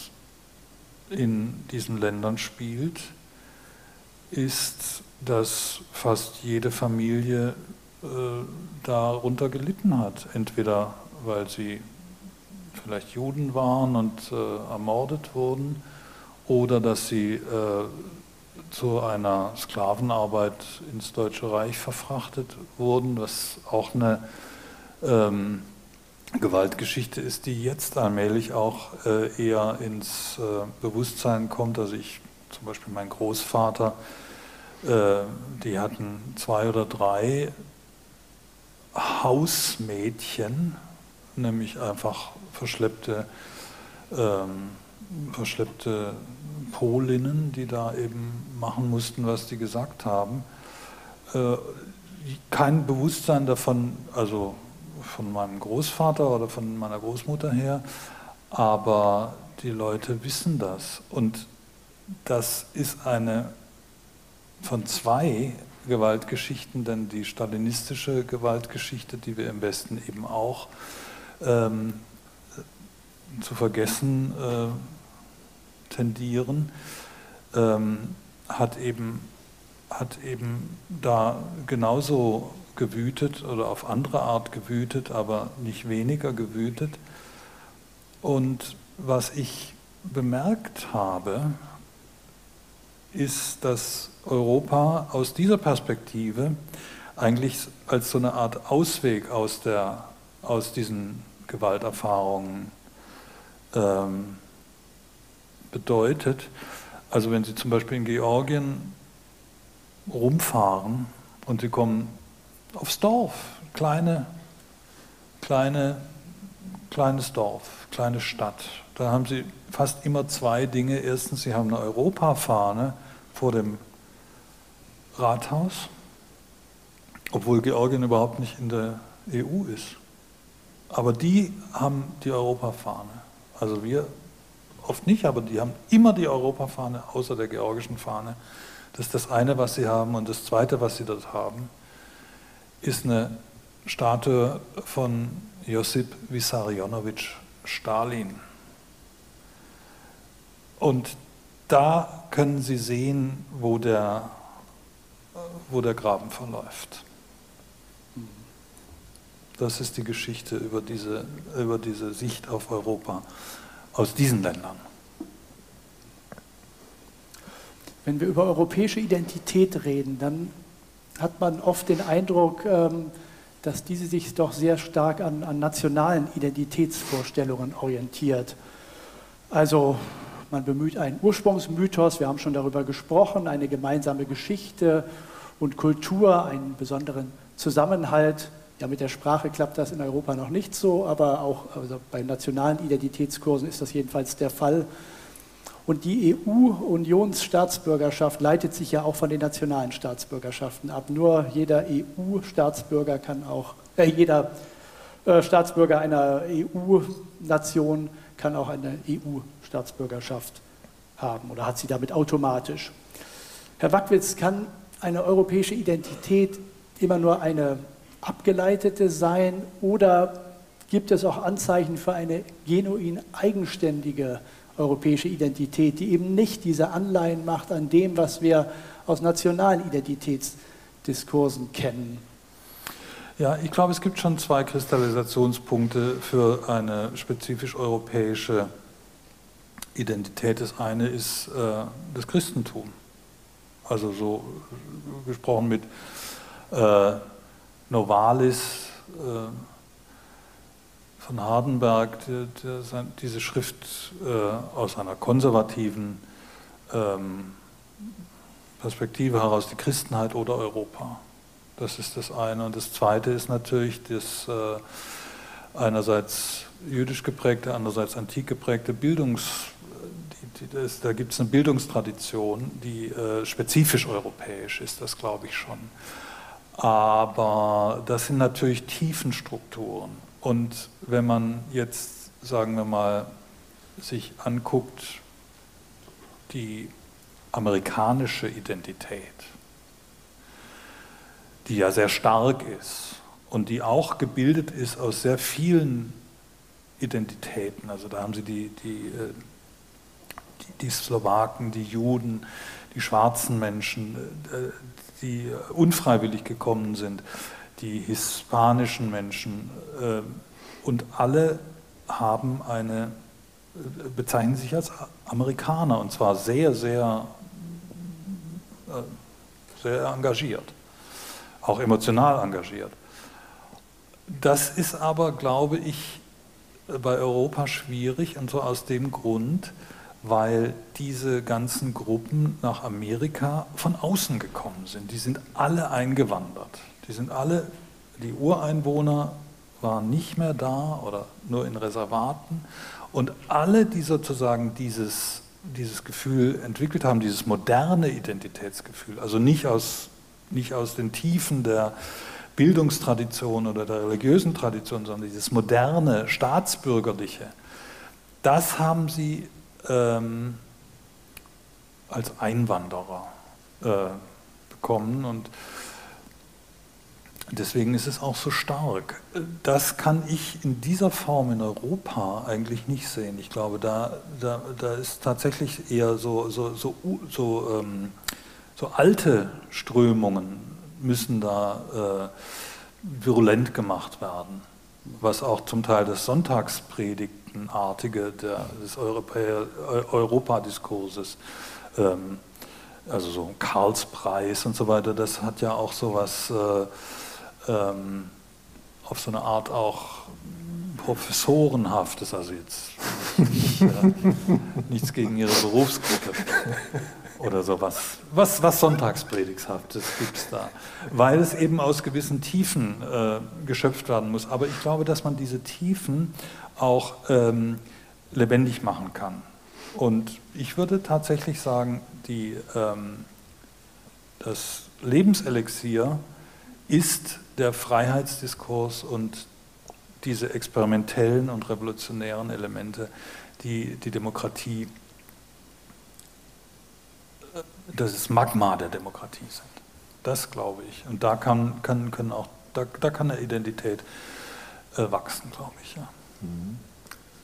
in diesen Ländern spielt, ist, dass fast jede Familie äh, darunter gelitten hat. Entweder weil sie vielleicht Juden waren und äh, ermordet wurden oder dass sie äh, zu einer Sklavenarbeit ins Deutsche Reich verfrachtet wurden, was auch eine ähm, Gewaltgeschichte ist, die jetzt allmählich auch äh, eher ins äh, Bewusstsein kommt. Also ich, zum Beispiel mein Großvater, äh, die hatten zwei oder drei Hausmädchen, nämlich einfach verschleppte, ähm, verschleppte Polinnen, die da eben machen mussten, was die gesagt haben. Äh, kein Bewusstsein davon, also von meinem Großvater oder von meiner Großmutter her, aber die Leute wissen das. Und das ist eine von zwei Gewaltgeschichten, denn die stalinistische Gewaltgeschichte, die wir im Westen eben auch ähm, zu vergessen äh, tendieren, ähm, hat, eben, hat eben da genauso gewütet oder auf andere Art gewütet, aber nicht weniger gewütet. Und was ich bemerkt habe, ist, dass Europa aus dieser Perspektive eigentlich als so eine Art Ausweg aus, der, aus diesen Gewalterfahrungen ähm, bedeutet. Also wenn Sie zum Beispiel in Georgien rumfahren und Sie kommen aufs Dorf, kleine, kleine, kleines Dorf, kleine Stadt, da haben Sie fast immer zwei Dinge. Erstens, Sie haben eine Europafahne vor dem Rathaus, obwohl Georgien überhaupt nicht in der EU ist. Aber die haben die Europafahne. Also wir oft nicht, aber die haben immer die Europafahne außer der georgischen Fahne. Das ist das eine, was sie haben. Und das zweite, was sie dort haben, ist eine Statue von Josip Vissarionovich Stalin. Und da können Sie sehen, wo der, wo der Graben verläuft. Das ist die Geschichte über diese, über diese Sicht auf Europa aus diesen Ländern. Wenn wir über europäische Identität reden, dann hat man oft den Eindruck, ähm, dass diese sich doch sehr stark an, an nationalen Identitätsvorstellungen orientiert. Also man bemüht einen Ursprungsmythos, wir haben schon darüber gesprochen, eine gemeinsame Geschichte und Kultur, einen besonderen Zusammenhalt. Ja, mit der Sprache klappt das in Europa noch nicht so, aber auch also bei nationalen Identitätskursen ist das jedenfalls der Fall. Und die EU-Unionsstaatsbürgerschaft leitet sich ja auch von den nationalen Staatsbürgerschaften ab. Nur jeder EU-Staatsbürger kann auch, äh, jeder äh, Staatsbürger einer EU-Nation kann auch eine EU-Staatsbürgerschaft haben oder hat sie damit automatisch. Herr Wackwitz, kann eine europäische Identität immer nur eine abgeleitete sein oder gibt es auch Anzeichen für eine genuin eigenständige europäische Identität, die eben nicht diese Anleihen macht an dem, was wir aus nationalen Identitätsdiskursen kennen. Ja, ich glaube, es gibt schon zwei Kristallisationspunkte für eine spezifisch europäische Identität. Das eine ist äh, das Christentum. Also so gesprochen mit äh, Novalis, äh, von Hardenberg die, die, diese Schrift äh, aus einer konservativen ähm, Perspektive heraus, die Christenheit oder Europa. Das ist das eine. Und das zweite ist natürlich das äh, einerseits jüdisch geprägte, andererseits antik geprägte Bildungs, die, das, da gibt es eine Bildungstradition, die äh, spezifisch europäisch ist, das glaube ich schon. Aber das sind natürlich Tiefenstrukturen. Und wenn man jetzt, sagen wir mal, sich anguckt, die amerikanische Identität, die ja sehr stark ist und die auch gebildet ist aus sehr vielen Identitäten. Also da haben Sie die, die, äh, die, die Slowaken, die Juden, die schwarzen Menschen, äh, die unfreiwillig gekommen sind, die hispanischen Menschen äh, und alle haben eine, bezeichnen sich als Amerikaner und zwar sehr, sehr, sehr engagiert, auch emotional engagiert. Das ist aber, glaube ich, bei Europa schwierig und zwar aus dem Grund, weil diese ganzen Gruppen nach Amerika von außen gekommen sind. Die sind alle eingewandert. Die sind alle, die Ureinwohner waren nicht mehr da oder nur in Reservaten. Und alle, die sozusagen dieses, dieses Gefühl entwickelt haben, dieses moderne Identitätsgefühl, also nicht aus, nicht aus den Tiefen der Bildungstradition oder der religiösen Tradition, sondern dieses moderne, staatsbürgerliche, das haben sie ähm, als Einwanderer äh, bekommen und deswegen ist es auch so stark. Das kann ich in dieser Form in Europa eigentlich nicht sehen. Ich glaube, da, da, da ist tatsächlich eher so, so, so, so, ähm, so alte Strömungen müssen da äh, virulent gemacht werden, was auch zum Teil das Sonntagspredigtenartige der, des Europadiskurses, ähm, also so Karlspreis und so weiter, das hat ja auch so was äh, ähm, auf so eine Art auch Professorenhaftes, also jetzt nicht, äh, nichts gegen Ihre Berufsgruppe oder sowas. Was, was Sonntagspredigshaftes gibt es da, weil es eben aus gewissen Tiefen äh, geschöpft werden muss. Aber ich glaube, dass man diese Tiefen auch ähm, lebendig machen kann. Und ich würde tatsächlich sagen, die, ähm, das Lebenselixier ist der Freiheitsdiskurs und diese experimentellen und revolutionären Elemente, die die Demokratie dass es Magma der Demokratie sind. Das glaube ich. Und da kann, kann, können auch, da, da kann eine Identität äh, wachsen, glaube ich. Ja. Mhm.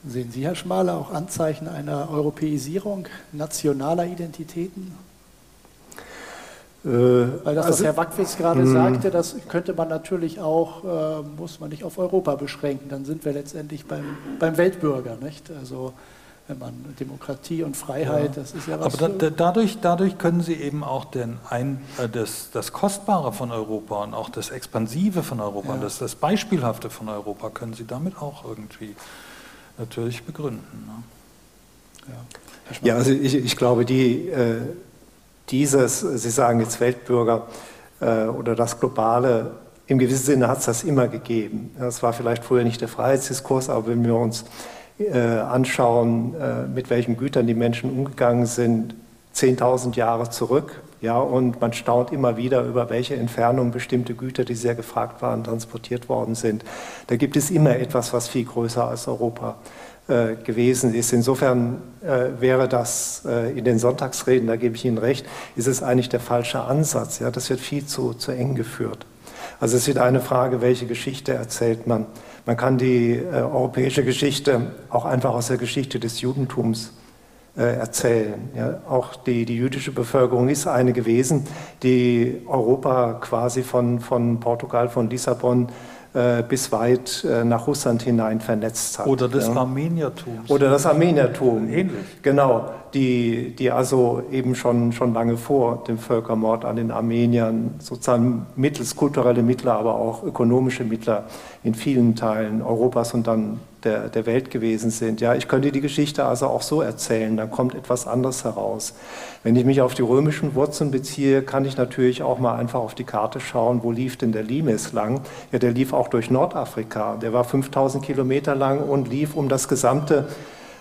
Sehen Sie, Herr Schmaler, auch Anzeichen einer Europäisierung nationaler Identitäten? Äh, Weil das, also, was Herr Wackwitz gerade mh. sagte, das könnte man natürlich auch, äh, muss man nicht auf Europa beschränken. Dann sind wir letztendlich beim, beim Weltbürger, nicht? Also wenn man Demokratie und Freiheit, ja. das ist ja was. Aber da, dadurch, dadurch können Sie eben auch den ein, äh, das, das Kostbare von Europa und auch das Expansive von Europa, ja. das, das Beispielhafte von Europa, können Sie damit auch irgendwie natürlich begründen. Ne? Ja. ja, also ich, ich glaube, die, äh, dieses, Sie sagen jetzt Weltbürger äh, oder das Globale, im gewissen Sinne hat es das immer gegeben. Das war vielleicht früher nicht der Freiheitsdiskurs, aber wenn wir uns äh, anschauen, äh, mit welchen Gütern die Menschen umgegangen sind, 10.000 Jahre zurück. Ja, und man staunt immer wieder, über welche Entfernung bestimmte Güter, die sehr gefragt waren, transportiert worden sind. Da gibt es immer etwas, was viel größer als Europa äh, gewesen ist. Insofern äh, wäre das äh, in den Sonntagsreden, da gebe ich Ihnen recht, ist es eigentlich der falsche Ansatz. Ja, das wird viel zu, zu eng geführt. Also es wird eine Frage, welche Geschichte erzählt man. Man kann die äh, europäische Geschichte auch einfach aus der Geschichte des Judentums äh, erzählen. Ja, auch die, die jüdische Bevölkerung ist eine gewesen, die Europa quasi von, von Portugal, von Lissabon bis weit äh, nach Russland hinein vernetzt hat. Oder das ja. Armeniertum. Oder das Armeniertum. Ähnlich. Genau, die, die also eben schon, schon lange vor dem Völkermord an den Armeniern sozusagen mittels kulturelle Mittler, aber auch ökonomische Mittler in vielen Teilen Europas und dann der, der Welt gewesen sind. Ja, ich könnte die Geschichte also auch so erzählen, dann kommt etwas anderes heraus. Wenn ich mich auf die römischen Wurzeln beziehe, kann ich natürlich auch mal einfach auf die Karte schauen, wo lief denn der Limes lang? Ja, der lief auch durch Nordafrika. Der war 5000 Kilometer lang und lief um das gesamte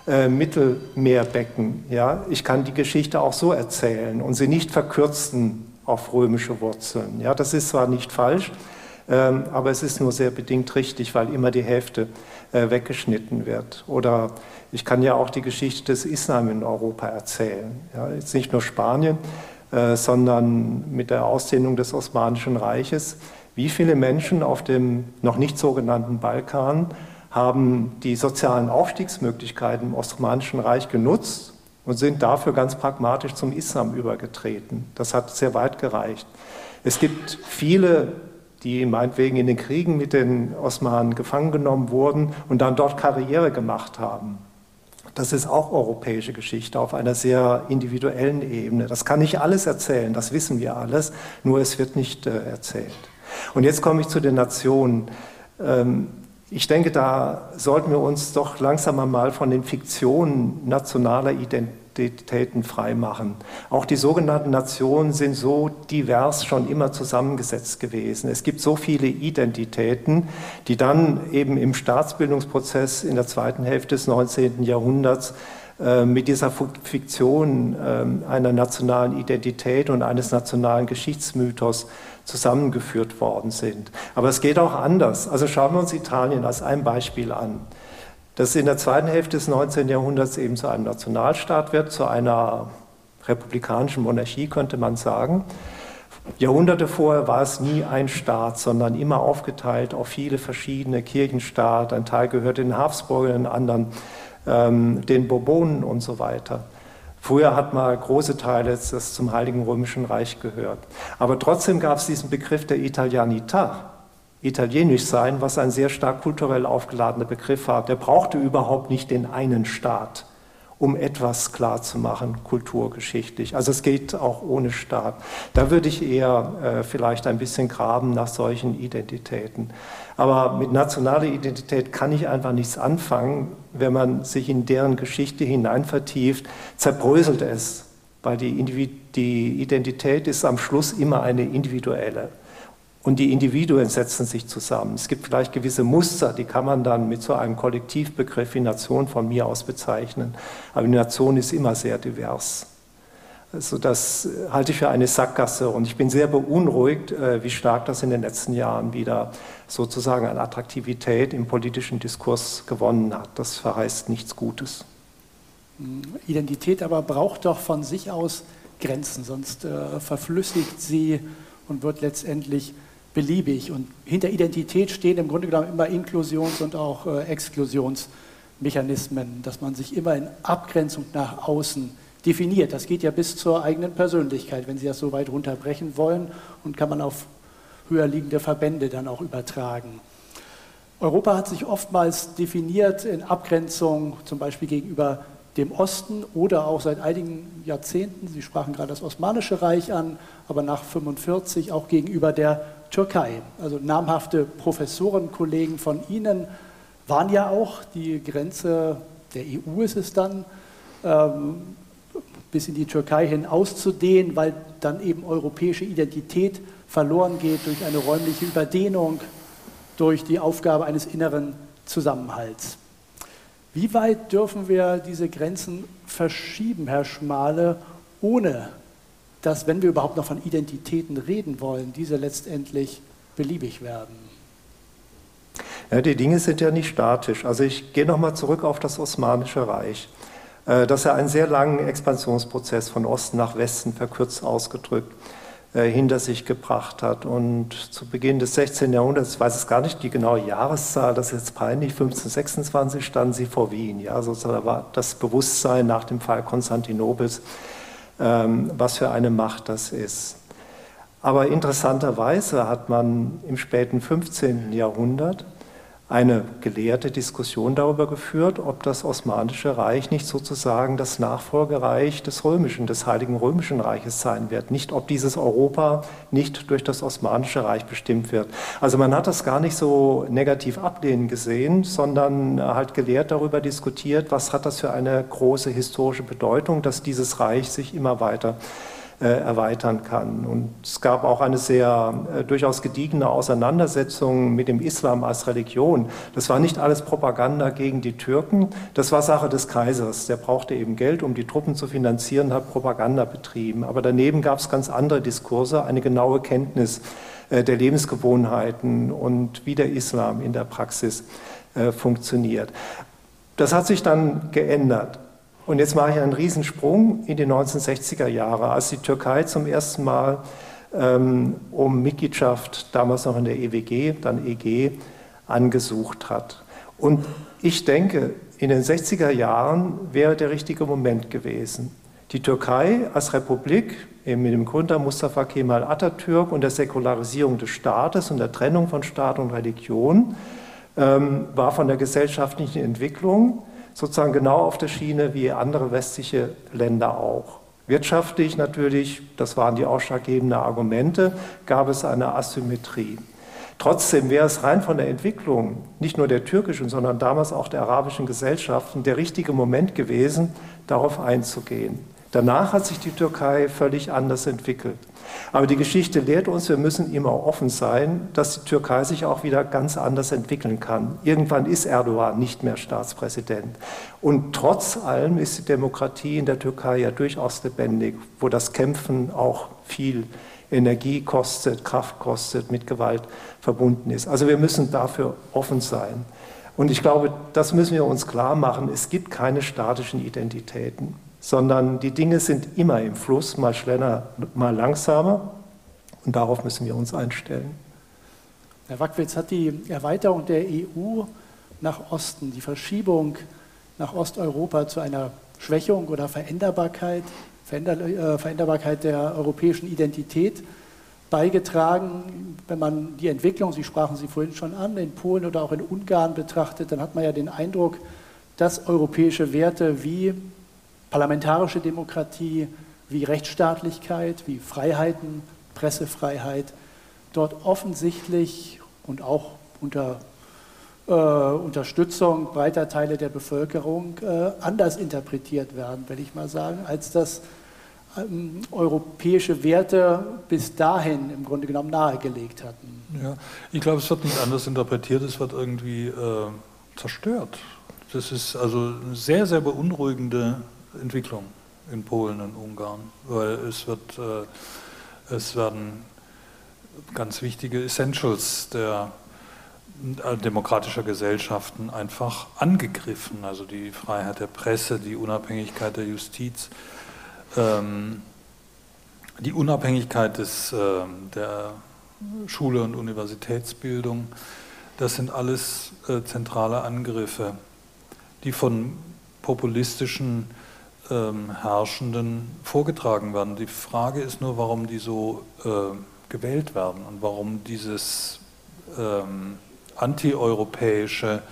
äh, Mittelmeerbecken. Ja, ich kann die Geschichte auch so erzählen und sie nicht verkürzen auf römische Wurzeln. Ja, das ist zwar nicht falsch, ähm, aber es ist nur sehr bedingt richtig, weil immer die Hälfte weggeschnitten wird. Oder ich kann ja auch die Geschichte des Islam in Europa erzählen. Ja, jetzt nicht nur Spanien, äh, sondern mit der Ausdehnung des Osmanischen Reiches. Wie viele Menschen auf dem noch nicht sogenannten Balkan haben die sozialen Aufstiegsmöglichkeiten im Osmanischen Reich genutzt und sind dafür ganz pragmatisch zum Islam übergetreten. Das hat sehr weit gereicht. Es gibt viele die meinetwegen in den Kriegen mit den Osmanen gefangen genommen wurden und dann dort Karriere gemacht haben. Das ist auch europäische Geschichte auf einer sehr individuellen Ebene. Das kann nicht alles erzählen, das wissen wir alles, nur es wird nicht äh, erzählt. Und jetzt komme ich zu den Nationen. Ähm, ich denke, da sollten wir uns doch langsam einmal von den Fiktionen nationaler Identität Identitäten freimachen. Auch die sogenannten Nationen sind so divers schon immer zusammengesetzt gewesen. Es gibt so viele Identitäten, die dann eben im Staatsbildungsprozess in der zweiten Hälfte des 19. Jahrhunderts äh, mit dieser Fiktion äh, einer nationalen Identität und eines nationalen Geschichtsmythos zusammengeführt worden sind. Aber es geht auch anders. Also schauen wir uns Italien als ein Beispiel an dass es in der zweiten Hälfte des 19. Jahrhunderts eben zu einem Nationalstaat wird, zu einer republikanischen Monarchie, könnte man sagen. Jahrhunderte vorher war es nie ein Staat, sondern immer aufgeteilt auf viele verschiedene Kirchenstaaten. Ein Teil gehört den Habsburgern, ein anderen ähm, den Bourbonen und so weiter. Früher hat man große Teile das zum Heiligen Römischen Reich gehört. Aber trotzdem gab es diesen Begriff der Italianità. Italienisch sein, was ein sehr stark kulturell aufgeladener Begriff war. Der brauchte überhaupt nicht den einen Staat, um etwas klarzumachen, kulturgeschichtlich. Also es geht auch ohne Staat. Da würde ich eher äh, vielleicht ein bisschen graben nach solchen Identitäten. Aber mit nationaler Identität kann ich einfach nichts anfangen, wenn man sich in deren Geschichte hinein vertieft, zerbröselt es, weil die, die Identität ist am Schluss immer eine individuelle. Und die Individuen setzen sich zusammen. Es gibt vielleicht gewisse Muster, die kann man dann mit so einem Kollektivbegriff wie Nation von mir aus bezeichnen. Aber die Nation ist immer sehr divers. Also das halte ich für eine Sackgasse und ich bin sehr beunruhigt, äh, wie stark das in den letzten Jahren wieder sozusagen an Attraktivität im politischen Diskurs gewonnen hat. Das verheißt nichts Gutes. Identität aber braucht doch von sich aus Grenzen, sonst äh, verflüssigt sie und wird letztendlich beliebig. Und hinter Identität stehen im Grunde genommen immer Inklusions- und auch äh, Exklusionsmechanismen, dass man sich immer in Abgrenzung nach außen definiert. Das geht ja bis zur eigenen Persönlichkeit, wenn Sie das so weit runterbrechen wollen und kann man auf höher liegende Verbände dann auch übertragen. Europa hat sich oftmals definiert in Abgrenzung zum Beispiel gegenüber dem Osten oder auch seit einigen Jahrzehnten, Sie sprachen gerade das Osmanische Reich an, aber nach 1945 auch gegenüber der Türkei. Also namhafte Professoren, Kollegen von Ihnen waren ja auch, die Grenze der EU ist es dann, ähm, bis in die Türkei hin auszudehnen, weil dann eben europäische Identität verloren geht durch eine räumliche Überdehnung, durch die Aufgabe eines inneren Zusammenhalts. Wie weit dürfen wir diese Grenzen verschieben, Herr Schmale, ohne dass, wenn wir überhaupt noch von Identitäten reden wollen, diese letztendlich beliebig werden. Ja, die Dinge sind ja nicht statisch. Also ich gehe nochmal zurück auf das Osmanische Reich, äh, das ja einen sehr langen Expansionsprozess von Osten nach Westen, verkürzt ausgedrückt, äh, hinter sich gebracht hat. Und zu Beginn des 16. Jahrhunderts, ich weiß es gar nicht die genaue Jahreszahl, das ist jetzt peinlich, 1526 standen sie vor Wien. Ja, sozusagen war das Bewusstsein nach dem Fall Konstantinopels was für eine Macht das ist. Aber interessanterweise hat man im späten 15. Jahrhundert eine gelehrte Diskussion darüber geführt, ob das Osmanische Reich nicht sozusagen das Nachfolgereich des Römischen, des Heiligen Römischen Reiches sein wird. Nicht, ob dieses Europa nicht durch das Osmanische Reich bestimmt wird. Also man hat das gar nicht so negativ ablehnen gesehen, sondern halt gelehrt darüber diskutiert, was hat das für eine große historische Bedeutung, dass dieses Reich sich immer weiter erweitern kann. Und es gab auch eine sehr äh, durchaus gediegene Auseinandersetzung mit dem Islam als Religion. Das war nicht alles Propaganda gegen die Türken, das war Sache des Kaisers. Der brauchte eben Geld, um die Truppen zu finanzieren, hat Propaganda betrieben. Aber daneben gab es ganz andere Diskurse, eine genaue Kenntnis äh, der Lebensgewohnheiten und wie der Islam in der Praxis funktioniert. Das hat sich dann geändert. Und jetzt mache ich einen Riesensprung in die 1960er Jahre, als die Türkei zum ersten Mal ähm, um Mitgliedschaft, damals noch in der EWG, dann EG, angesucht hat. Und ich denke, in den 60er Jahren wäre der richtige Moment gewesen. Die Türkei als Republik, eben mit dem Gründer Mustafa Kemal Atatürk und der Säkularisierung des Staates und der Trennung von Staat und Religion, ähm, war von der gesellschaftlichen Entwicklung sozusagen genau auf der Schiene wie andere westliche Länder auch. Wirtschaftlich natürlich, das waren die ausschlaggebenden Argumente, gab es eine Asymmetrie. Trotzdem wäre es rein von der Entwicklung, nicht nur der türkischen, sondern damals auch der arabischen Gesellschaften, der richtige Moment gewesen, darauf einzugehen. Danach hat sich die Türkei völlig anders entwickelt. Aber die Geschichte lehrt uns, wir müssen immer offen sein, dass die Türkei sich auch wieder ganz anders entwickeln kann. Irgendwann ist Erdogan nicht mehr Staatspräsident. Und trotz allem ist die Demokratie in der Türkei ja durchaus lebendig, wo das Kämpfen auch viel Energie kostet, Kraft kostet, mit Gewalt verbunden ist. Also wir müssen dafür offen sein. Und ich glaube, das müssen wir uns klar machen. Es gibt keine statischen Identitäten sondern die Dinge sind immer im Fluss, mal schneller, mal langsamer und darauf müssen wir uns einstellen. Herr Wackwitz, hat die Erweiterung der EU nach Osten, die Verschiebung nach Osteuropa zu einer Schwächung oder Veränderbarkeit, Veränder, äh, Veränderbarkeit der europäischen Identität beigetragen. Wenn man die Entwicklung, Sie sprachen sie vorhin schon an, in Polen oder auch in Ungarn betrachtet, dann hat man ja den Eindruck, dass europäische Werte wie parlamentarische Demokratie wie Rechtsstaatlichkeit, wie Freiheiten, Pressefreiheit dort offensichtlich und auch unter äh, Unterstützung breiter Teile der Bevölkerung äh, anders interpretiert werden, will ich mal sagen, als das ähm, europäische Werte bis dahin im Grunde genommen nahegelegt hatten. Ja, ich glaube, es wird nicht anders interpretiert, es wird irgendwie äh, zerstört. Das ist also eine sehr, sehr beunruhigende Entwicklung in Polen und Ungarn, weil es wird, äh, es werden ganz wichtige Essentials der äh, demokratischer Gesellschaften einfach angegriffen, also die Freiheit der Presse, die Unabhängigkeit der Justiz, ähm, die Unabhängigkeit des, äh, der Schule und Universitätsbildung, das sind alles äh, zentrale Angriffe, die von populistischen ähm, Herrschenden vorgetragen werden. Die Frage ist nur, warum die so äh, gewählt werden und warum dieses ähm, antieuropäische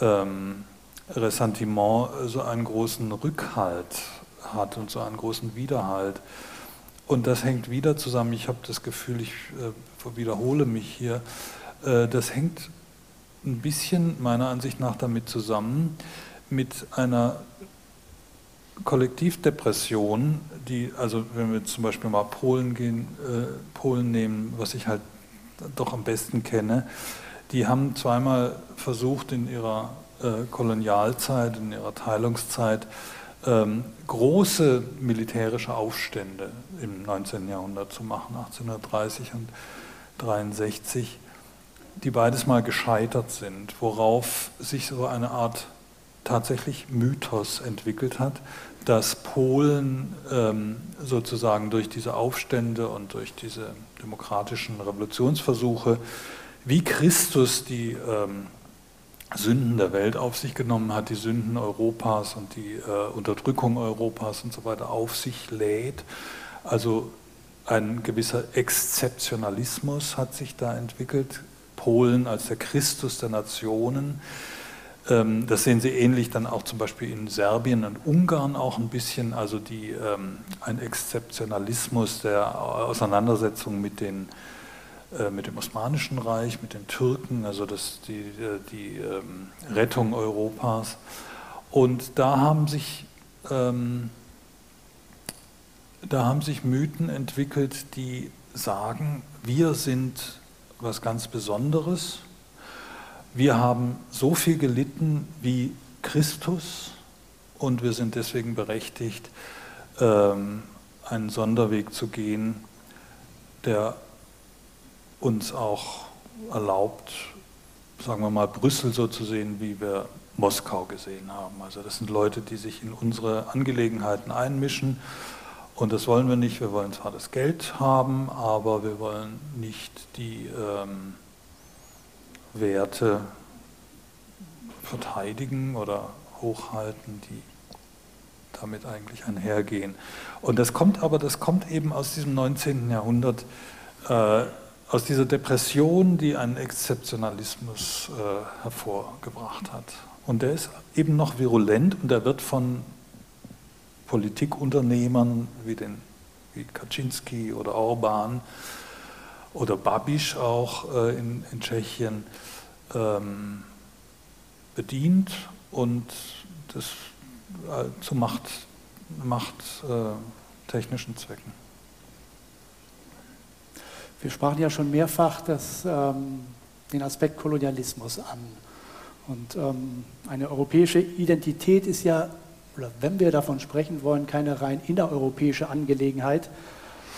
ähm, Ressentiment so einen großen Rückhalt hat und so einen großen Widerhalt. Und das hängt wieder zusammen, ich habe das Gefühl, ich äh, wiederhole mich hier, äh, das hängt ein bisschen meiner Ansicht nach damit zusammen, mit einer Kollektivdepression, die, also wenn wir zum Beispiel mal Polen gehen, äh, Polen nehmen, was ich halt doch am besten kenne, die haben zweimal versucht in ihrer äh, Kolonialzeit, in ihrer Teilungszeit, ähm, große militärische Aufstände im 19. Jahrhundert zu machen, 1830 und 1863, die beides mal gescheitert sind, worauf sich so eine Art tatsächlich Mythos entwickelt hat, dass Polen ähm, sozusagen durch diese Aufstände und durch diese demokratischen Revolutionsversuche wie Christus die ähm, Sünden der Welt auf sich genommen hat, die Sünden Europas und die äh, Unterdrückung Europas und so weiter auf sich lädt. Also ein gewisser Exzeptionalismus hat sich da entwickelt, Polen als der Christus der Nationen. Ähm, das sehen Sie ähnlich dann auch zum Beispiel in Serbien und Ungarn auch ein bisschen, also die, ähm, ein Exzeptionalismus der Auseinandersetzung mit, den, äh, mit dem Osmanischen Reich, mit den Türken, also das, die, äh, die ähm, Rettung Europas. Und da haben sich, da haben sich Mythen entwickelt, die sagen, wir sind was ganz Besonderes wir haben so viel gelitten wie Christus und wir sind deswegen berechtigt, ähm, einen Sonderweg zu gehen, der uns auch erlaubt, sagen wir mal, Brüssel so zu sehen, wie wir Moskau gesehen haben. Also das sind Leute, die sich in unsere Angelegenheiten einmischen und das wollen wir nicht. Wir wollen zwar das Geld haben, aber wir wollen nicht die... Ähm, Werte verteidigen oder hochhalten, die damit eigentlich einhergehen. Und das kommt aber, das kommt eben aus diesem 19. Jahrhundert, äh, aus dieser Depression, die einen Exzeptionalismus äh, hervorgebracht hat. Und der ist eben noch virulent und der wird von Politikunternehmern wie, den, wie Kaczynski oder Orban oder Babiš auch äh, in, in Tschechien ähm, bedient und das äh, zu Macht, machttechnischen äh, Zwecken. Wir sprachen ja schon mehrfach das, ähm, den Aspekt Kolonialismus an. Und ähm, eine europäische Identität ist ja, oder wenn wir davon sprechen wollen, keine rein innereuropäische Angelegenheit,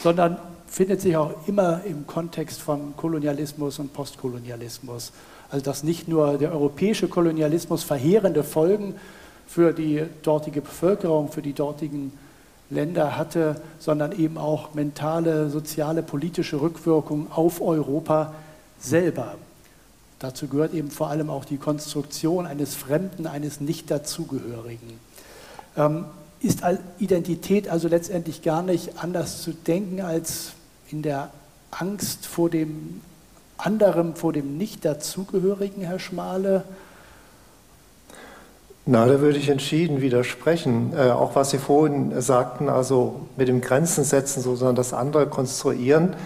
sondern findet sich auch immer im Kontext von Kolonialismus und Postkolonialismus. Also dass nicht nur der europäische Kolonialismus verheerende Folgen für die dortige Bevölkerung, für die dortigen Länder hatte, sondern eben auch mentale, soziale, politische Rückwirkungen auf Europa selber. Dazu gehört eben vor allem auch die Konstruktion eines Fremden, eines Nicht-Dazugehörigen. Ähm, ist Identität also letztendlich gar nicht anders zu denken als in der Angst vor dem anderem, vor dem Nicht-Dazugehörigen, Herr Schmale? Na, da würde ich entschieden widersprechen. Äh, auch was Sie vorhin sagten, also mit dem Grenzen setzen, sozusagen das andere konstruieren.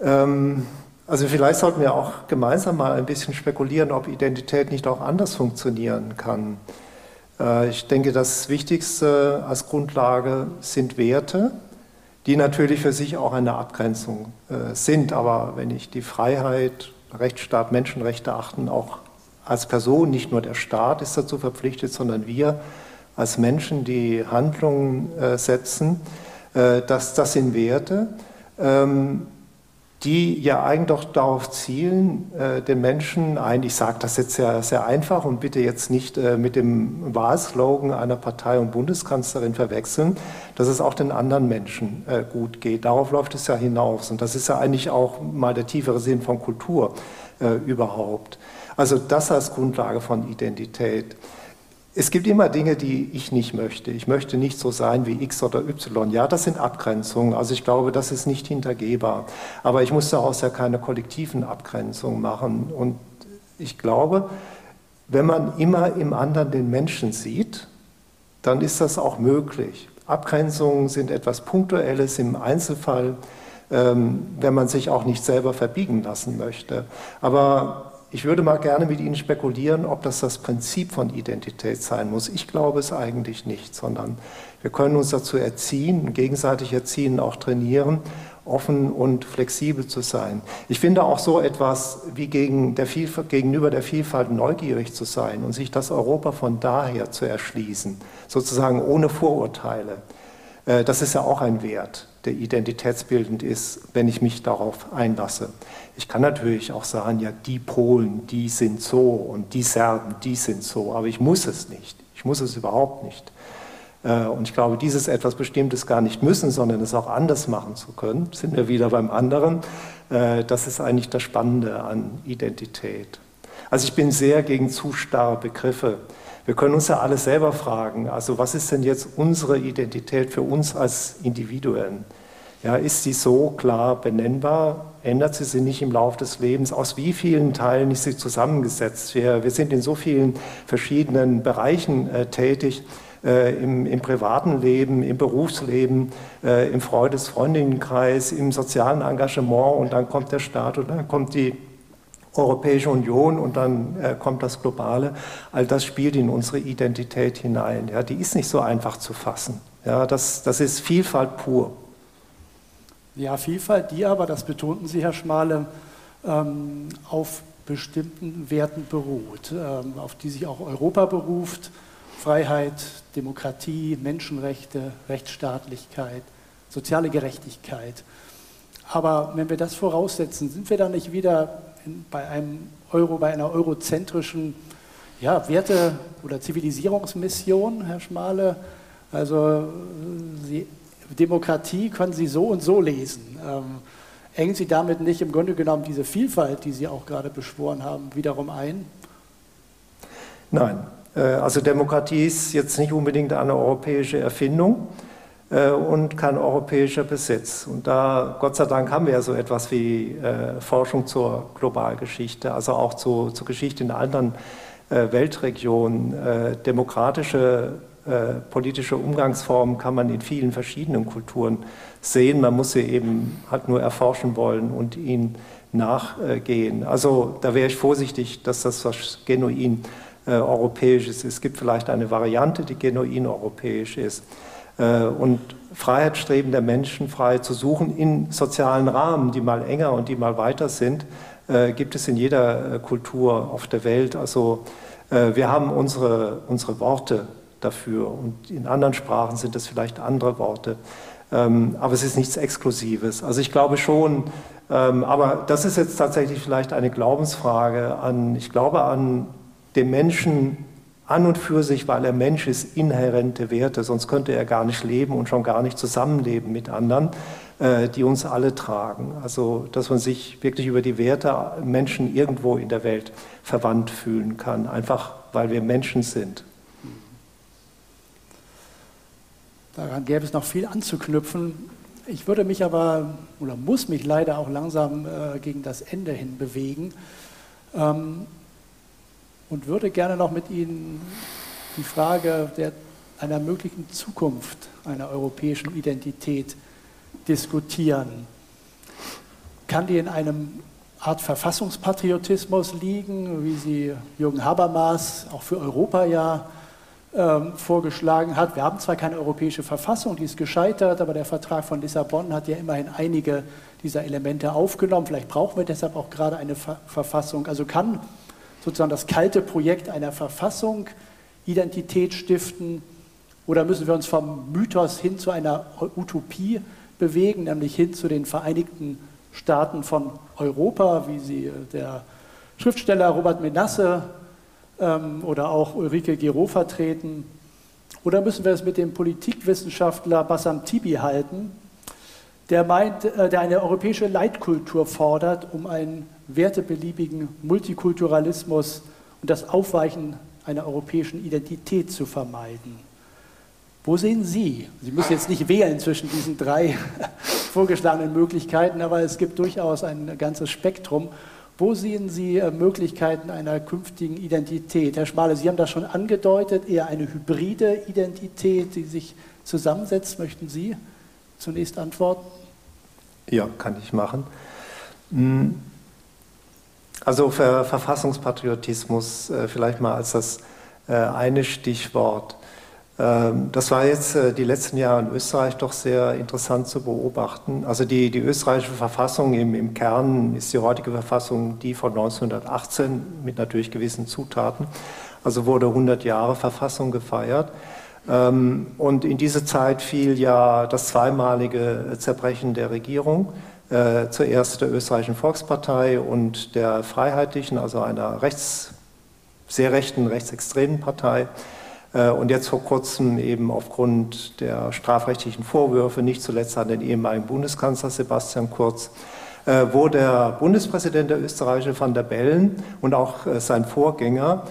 Ja. Ähm, also vielleicht sollten wir auch gemeinsam mal ein bisschen spekulieren, ob Identität nicht auch anders funktionieren kann. Äh, ich denke, das Wichtigste als Grundlage sind Werte die natürlich für sich auch eine Abgrenzung äh, sind. Aber wenn ich die Freiheit, Rechtsstaat, Menschenrechte achten, auch als Person, nicht nur der Staat ist dazu verpflichtet, sondern wir als Menschen, die Handlungen äh, setzen, äh, das, das sind Werte. Ähm, die ja eigentlich doch darauf zielen, äh, den Menschen ein, ich sage das jetzt sehr, sehr einfach und bitte jetzt nicht äh, mit dem Wahlslogan einer Partei und Bundeskanzlerin verwechseln, dass es auch den anderen Menschen äh, gut geht. Darauf läuft es ja hinaus und das ist ja eigentlich auch mal der tiefere Sinn von Kultur überhaupt. Also das als Grundlage von Identität. Es gibt immer Dinge, die ich nicht möchte. Ich möchte nicht so sein wie X oder Y. Ja, das sind Abgrenzungen. Also ich glaube, das ist nicht hintergehbar. Aber ich muss daraus ja keine kollektiven Abgrenzungen machen. Und ich glaube, wenn man immer im anderen den Menschen sieht, dann ist das auch möglich. Abgrenzungen sind etwas Punktuelles im Einzelfall, ähm, wenn man sich auch nicht selber verbiegen lassen möchte. Aber ich würde mal gerne mit Ihnen spekulieren, ob das das Prinzip von Identität sein muss. Ich glaube es eigentlich nicht, sondern wir können uns dazu erziehen, gegenseitig erziehen, auch trainieren, offen und flexibel zu sein. Ich finde auch so etwas wie gegen der gegenüber der Vielfalt neugierig zu sein und sich das Europa von daher zu erschließen, sozusagen ohne Vorurteile. Äh, das ist ja auch ein Wert, der identitätsbildend ist, wenn ich mich darauf einlasse. Ich kann natürlich auch sagen, ja, die Polen, die sind so und die Serben, die sind so, aber ich muss es nicht. Ich muss es überhaupt nicht. Äh, und ich glaube, dieses etwas Bestimmtes gar nicht müssen, sondern es auch anders machen zu können, sind wir wieder beim anderen. Äh, das ist eigentlich das Spannende an Identität. Also ich bin sehr gegen zu starre Begriffe. Wir können uns ja alle selber fragen, also was ist denn jetzt unsere Identität für uns als Individuen? Ja, ist sie so klar benennbar? Ändert sie sich nicht im Laufe des Lebens. Aus wie vielen Teilen ist sie zusammengesetzt? Wir, wir sind in so vielen verschiedenen Bereichen äh, tätig. Äh, im, im, privaten Leben, im Berufsleben, äh, im Freundes-, Freundinnenkreis, im sozialen Engagement und dann kommt der Staat und dann kommt die Europäische Union und dann äh, kommt das Globale. All das spielt in unsere Identität hinein. Ja, die ist nicht so einfach zu fassen. Ja, das, das ist Vielfalt pur. Ja, Vielfalt, die aber, das betonten Sie, Herr Schmale, ähm, auf bestimmten Werten beruht, ähm, auf die sich auch Europa beruft. Freiheit, Demokratie, Menschenrechte, Rechtsstaatlichkeit, soziale Gerechtigkeit. Aber wenn wir das voraussetzen, sind wir dann nicht wieder in, bei einem Euro, bei einer eurozentrischen ja, Werte- oder Zivilisierungsmission, Herr Schmale? Also Sie Demokratie können Sie so und so lesen. Ähm, engen Sie damit nicht im Grunde genommen diese Vielfalt, die Sie auch gerade beschworen haben, wiederum ein? Nein, äh, also Demokratie ist jetzt nicht unbedingt eine europäische Erfindung äh, und kein europäischer Besitz. Und da, Gott sei Dank, haben wir ja so etwas wie äh, Forschung zur Globalgeschichte, also auch zu, zur Geschichte in anderen Weltregionen. Demokratische äh, politische Umgangsformen kann man in vielen verschiedenen Kulturen sehen. Man muss sie eben halt nur erforschen wollen und ihnen nachgehen. Also da wäre ich vorsichtig, dass das was genuin äh, europäisch ist. Es gibt vielleicht eine Variante, die genuin europäisch ist. Äh, und Freiheitsstreben der Menschen, Freiheit zu suchen in sozialen Rahmen, die mal enger und die mal weiter sind, äh, gibt es in jeder Kultur auf der Welt. Also wir haben unsere, unsere Worte dafür. Und in anderen Sprachen sind es vielleicht andere Worte. Ähm, aber es ist nichts Exklusives. Also ich glaube schon, ähm, aber das ist jetzt tatsächlich vielleicht eine Glaubensfrage an, ich glaube an den Menschen an und für sich, weil er Mensch ist, inhärente Werte, sonst könnte er gar nicht leben und schon gar nicht zusammenleben mit anderen, äh, die uns alle tragen. Also, dass man sich wirklich über die Werte Menschen irgendwo in der Welt verwandt fühlen kann, einfach weil wir Menschen sind. Daran gäbe es noch viel anzuknüpfen. Ich würde mich aber oder muss mich leider auch langsam äh, gegen das Ende hin bewegen ähm, und würde gerne noch mit Ihnen die Frage der, einer möglichen Zukunft einer europäischen Identität diskutieren. Kann die in einem Art Verfassungspatriotismus liegen, wie sie Jürgen Habermas auch für Europa ja ähm, vorgeschlagen hat. Wir haben zwar keine europäische Verfassung, die ist gescheitert, aber der Vertrag von Lissabon hat ja immerhin einige dieser Elemente aufgenommen. Vielleicht brauchen wir deshalb auch gerade eine Ver Verfassung. Also kann sozusagen das kalte Projekt einer Verfassung Identität stiften oder müssen wir uns vom Mythos hin zu einer Utopie bewegen, nämlich hin zu den Vereinigten Staaten von Europa, wie sie äh, der Schriftsteller Robert Menasse oder auch Ulrike Giro vertreten? Oder müssen wir es mit dem Politikwissenschaftler Bassam Tibi halten, der meint, äh, der eine europäische Leitkultur fordert, um einen wertebeliebigen Multikulturalismus und das Aufweichen einer europäischen Identität zu vermeiden. Wo sehen Sie? Sie müssen jetzt nicht wählen zwischen diesen drei vorgeschlagenen Möglichkeiten, aber es gibt durchaus ein ganzes Spektrum. Wo sehen Sie äh, Möglichkeiten einer künftigen Identität? Herr Schmale, Sie haben das schon angedeutet, eher eine hybride Identität, die sich zusammensetzt. Möchten Sie zunächst antworten? Ja, kann ich machen. Hm. Also Verfassungspatriotismus äh, vielleicht mal als das äh, eine Stichwort. Ähm, das war jetzt äh, die letzten Jahre in Österreich doch sehr interessant zu beobachten. Also die, die österreichische Verfassung im, im Kern ist die heutige Verfassung die von 1918 mit natürlich gewissen Zutaten. Also wurde 100 Jahre Verfassung gefeiert. Ähm, und in diese Zeit fiel ja das zweimalige Zerbrechen der Regierung. Äh, zuerst der österreichischen Volkspartei und der Freiheitlichen, also einer rechts, sehr rechten, rechtsextremen Partei. Äh, und jetzt vor kurzem eben aufgrund der strafrechtlichen Vorwürfe, nicht zuletzt an den ehemaligen Bundeskanzler Sebastian Kurz, äh, wo der Bundespräsident der Österreicher van der Bellen und auch äh, sein Vorgänger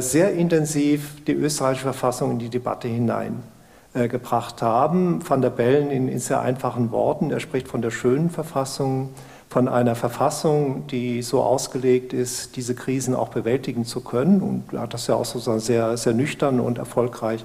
sehr intensiv die österreichische Verfassung in die Debatte hineingebracht haben. Van der Bellen in, in sehr einfachen Worten, er spricht von der schönen Verfassung, von einer Verfassung, die so ausgelegt ist, diese Krisen auch bewältigen zu können. Und hat das ja auch so sehr, sehr nüchtern und erfolgreich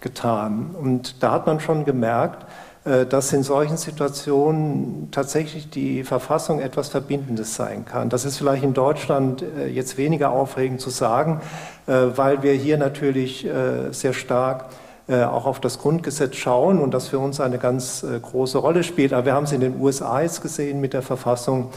getan. Und da hat man schon gemerkt, äh, dass in solchen Situationen tatsächlich die Verfassung etwas Verbindendes sein kann. Das ist vielleicht in Deutschland äh, jetzt weniger aufregend zu sagen, äh, weil wir hier natürlich sehr stark auch auf das Grundgesetz schauen und das für uns eine ganz große Rolle spielt. Aber wir haben es in den USA jetzt gesehen mit der Verfassung.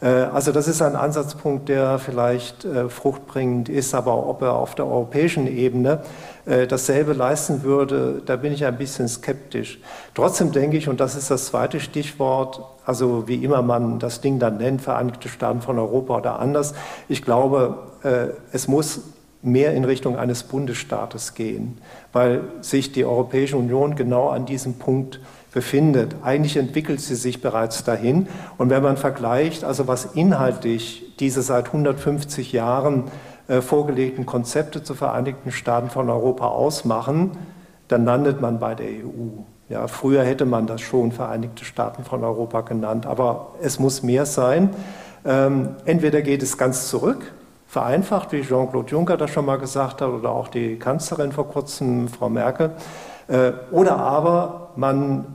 Also das ist ein Ansatzpunkt, der vielleicht fruchtbringend ist, aber ob er auf der europäischen Ebene äh, dasselbe leisten würde, da bin ich ein bisschen skeptisch. Trotzdem denke ich, und das ist das zweite Stichwort, also wie immer man das Ding dann nennt, Vereinigte Staaten von Europa oder anders, ich glaube, äh, es muss mehr in Richtung eines Bundesstaates gehen, weil sich die Europäische Union genau an diesem Punkt befindet. Eigentlich entwickelt sie sich bereits dahin. Und wenn man vergleicht, also was inhaltlich diese seit 150 Jahren äh, vorgelegten Konzepte zu Vereinigten Staaten von Europa ausmachen, dann landet man bei der EU. Ja, früher hätte man das schon Vereinigte Staaten von Europa genannt, aber es muss mehr sein. Ähm, entweder geht es ganz zurück, vereinfacht, wie Jean-Claude Juncker das schon mal gesagt hat, oder auch die Kanzlerin vor kurzem, Frau Merkel, äh, oder aber man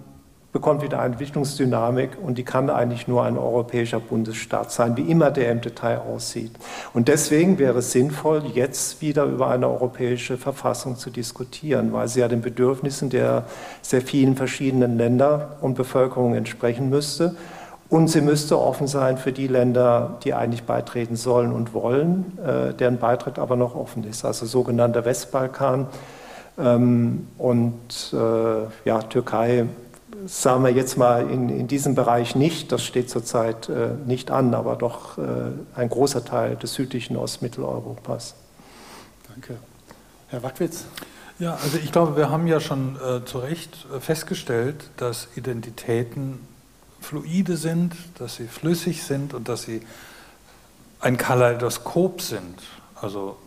bekommt wieder eine Entwicklungsdynamik und die kann eigentlich nur ein europäischer Bundesstaat sein, wie immer der im Detail aussieht. Und deswegen wäre es sinnvoll, jetzt wieder über eine europäische Verfassung zu diskutieren, weil sie ja den Bedürfnissen der sehr vielen verschiedenen Länder und Bevölkerungen entsprechen müsste. Und sie müsste offen sein für die Länder, die eigentlich beitreten sollen und wollen, äh, deren Beitritt aber noch offen ist, also sogenannter Westbalkan. Ähm, und äh, ja, Türkei sagen wir jetzt mal in, in diesem Bereich nicht, das steht zurzeit äh, nicht an, aber doch äh, ein großer Teil des südlichen Ostmitteleuropas. Danke. Herr Wackwitz. Ja, also ich glaube, wir haben ja schon äh, zu Recht äh, festgestellt, dass Identitäten fluide sind, dass sie flüssig sind und dass sie ein Kaleidoskop sind. Also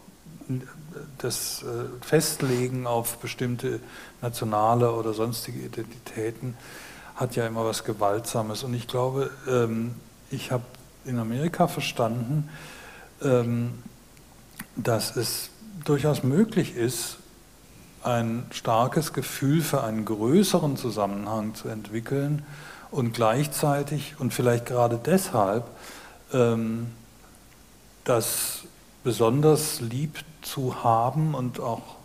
das äh, Festlegen auf bestimmte nationale oder sonstige Identitäten hat ja immer was Gewaltsames. Und ich glaube, ähm, ich habe in Amerika verstanden, ähm, dass es durchaus möglich ist, ein starkes Gefühl für einen größeren Zusammenhang zu entwickeln und gleichzeitig und vielleicht gerade deshalb ähm, das besonders lieb zu haben und auch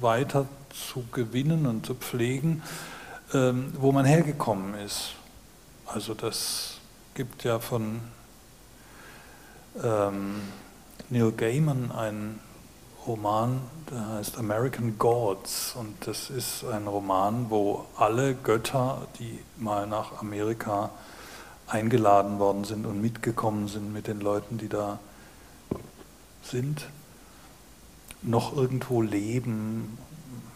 weiter zu gewinnen und zu pflegen, ähm, wo man hergekommen ist. Also das gibt ja von ähm, Neil Gaiman einen Roman, der heißt American Gods und das ist ein Roman, wo alle Götter, die mal nach Amerika eingeladen worden sind und mitgekommen sind mit den Leuten, die da sind, noch irgendwo leben.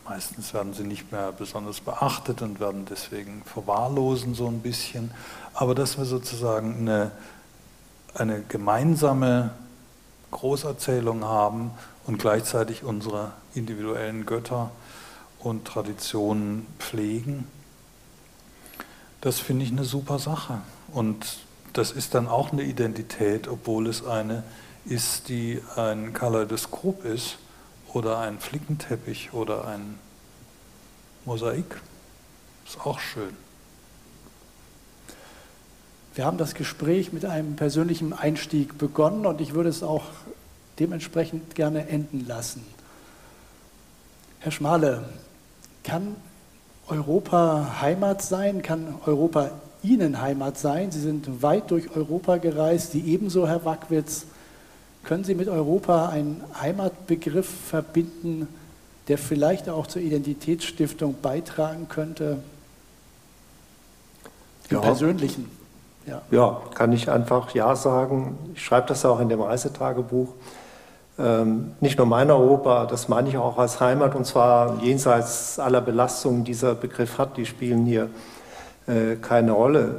Meistens werden sie nicht mehr besonders beachtet und werden deswegen verwahrlosen so ein bisschen. Aber dass wir sozusagen eine, eine gemeinsame Großerzählung haben und gleichzeitig unsere individuellen Götter und Traditionen pflegen, das finde ich eine super Sache. Und das ist dann auch eine Identität, obwohl es eine ist, die ein Kaleidoskop ist oder ein Flickenteppich oder ein Mosaik. Ist auch schön. Wir haben das Gespräch mit einem persönlichen Einstieg begonnen und ich würde es auch dementsprechend gerne enden lassen. Herr Schmale, kann Europa Heimat sein? Kann Europa Ihnen Heimat sein? Sie sind weit durch Europa gereist, Sie ebenso, Herr Wackwitz. Können Sie mit Europa einen Heimatbegriff verbinden, der vielleicht auch zur Identitätsstiftung beitragen könnte? Im ja. Persönlichen. Ja. ja, kann ich einfach Ja sagen. Ich schreibe das auch in dem Reisetagebuch. Ähm, nicht nur mein Europa, das meine ich auch als Heimat und zwar jenseits aller Belastungen, die dieser Begriff hat, die spielen hier äh, keine Rolle.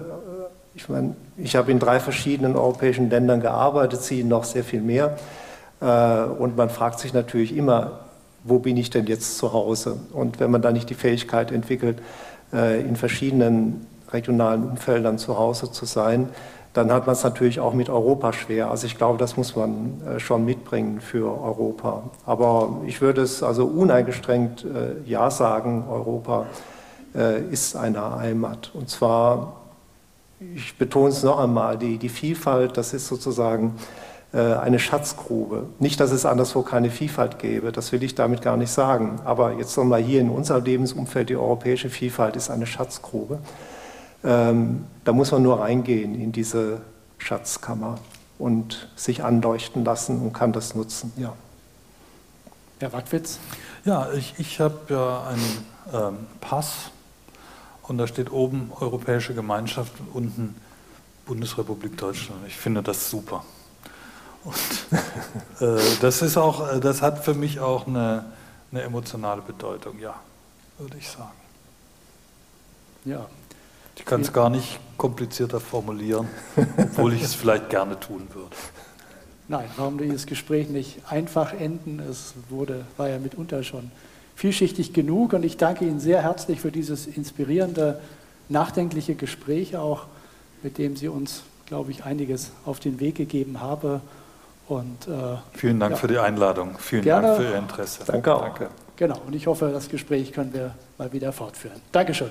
Ich meine, ich habe in drei verschiedenen europäischen Ländern gearbeitet, Sie noch sehr viel mehr. Äh, und man fragt sich natürlich immer, wo bin ich denn jetzt zu Hause? Und wenn man da nicht die Fähigkeit entwickelt, äh, in verschiedenen regionalen Umfeldern zu Hause zu sein, dann hat man es natürlich auch mit Europa schwer. Also ich glaube, das muss man äh, schon mitbringen für Europa. Aber ich würde es also uneingeschränkt äh, Ja sagen, Europa äh, ist eine Heimat. Und zwar, ich betone es noch einmal, die, die Vielfalt, das ist sozusagen eine Schatzgrube. Nicht, dass es anderswo keine Vielfalt gäbe, das will ich damit gar nicht sagen. Aber jetzt nochmal hier in unserem Lebensumfeld, die europäische Vielfalt ist eine Schatzgrube. Ähm, da muss man nur reingehen in diese Schatzkammer und sich anleuchten lassen und kann das nutzen. Ja. Herr Wackwitz? Ja, ich, ich habe ja einen ähm, Pass und da steht oben Europäische Gemeinschaft und unten Bundesrepublik Deutschland. Ich finde das super. Und äh, das ist auch, das hat für mich auch eine, eine emotionale Bedeutung, ja, würde ich sagen. Ja, ich kann es gar nicht komplizierter formulieren, obwohl ich es vielleicht gerne tun würde. Nein, warum dieses Gespräch nicht einfach enden? Es wurde, war ja mitunter schon vielschichtig genug und ich danke Ihnen sehr herzlich für dieses inspirierende, nachdenkliche Gespräch auch, mit dem Sie uns, glaube ich, einiges auf den Weg gegeben haben. Und, äh, Vielen Dank ja, für die Einladung. Vielen gerne. Dank für Ihr Interesse. Danke auch. Danke. Genau, und ich hoffe, das Gespräch können wir mal wieder fortführen. Dankeschön.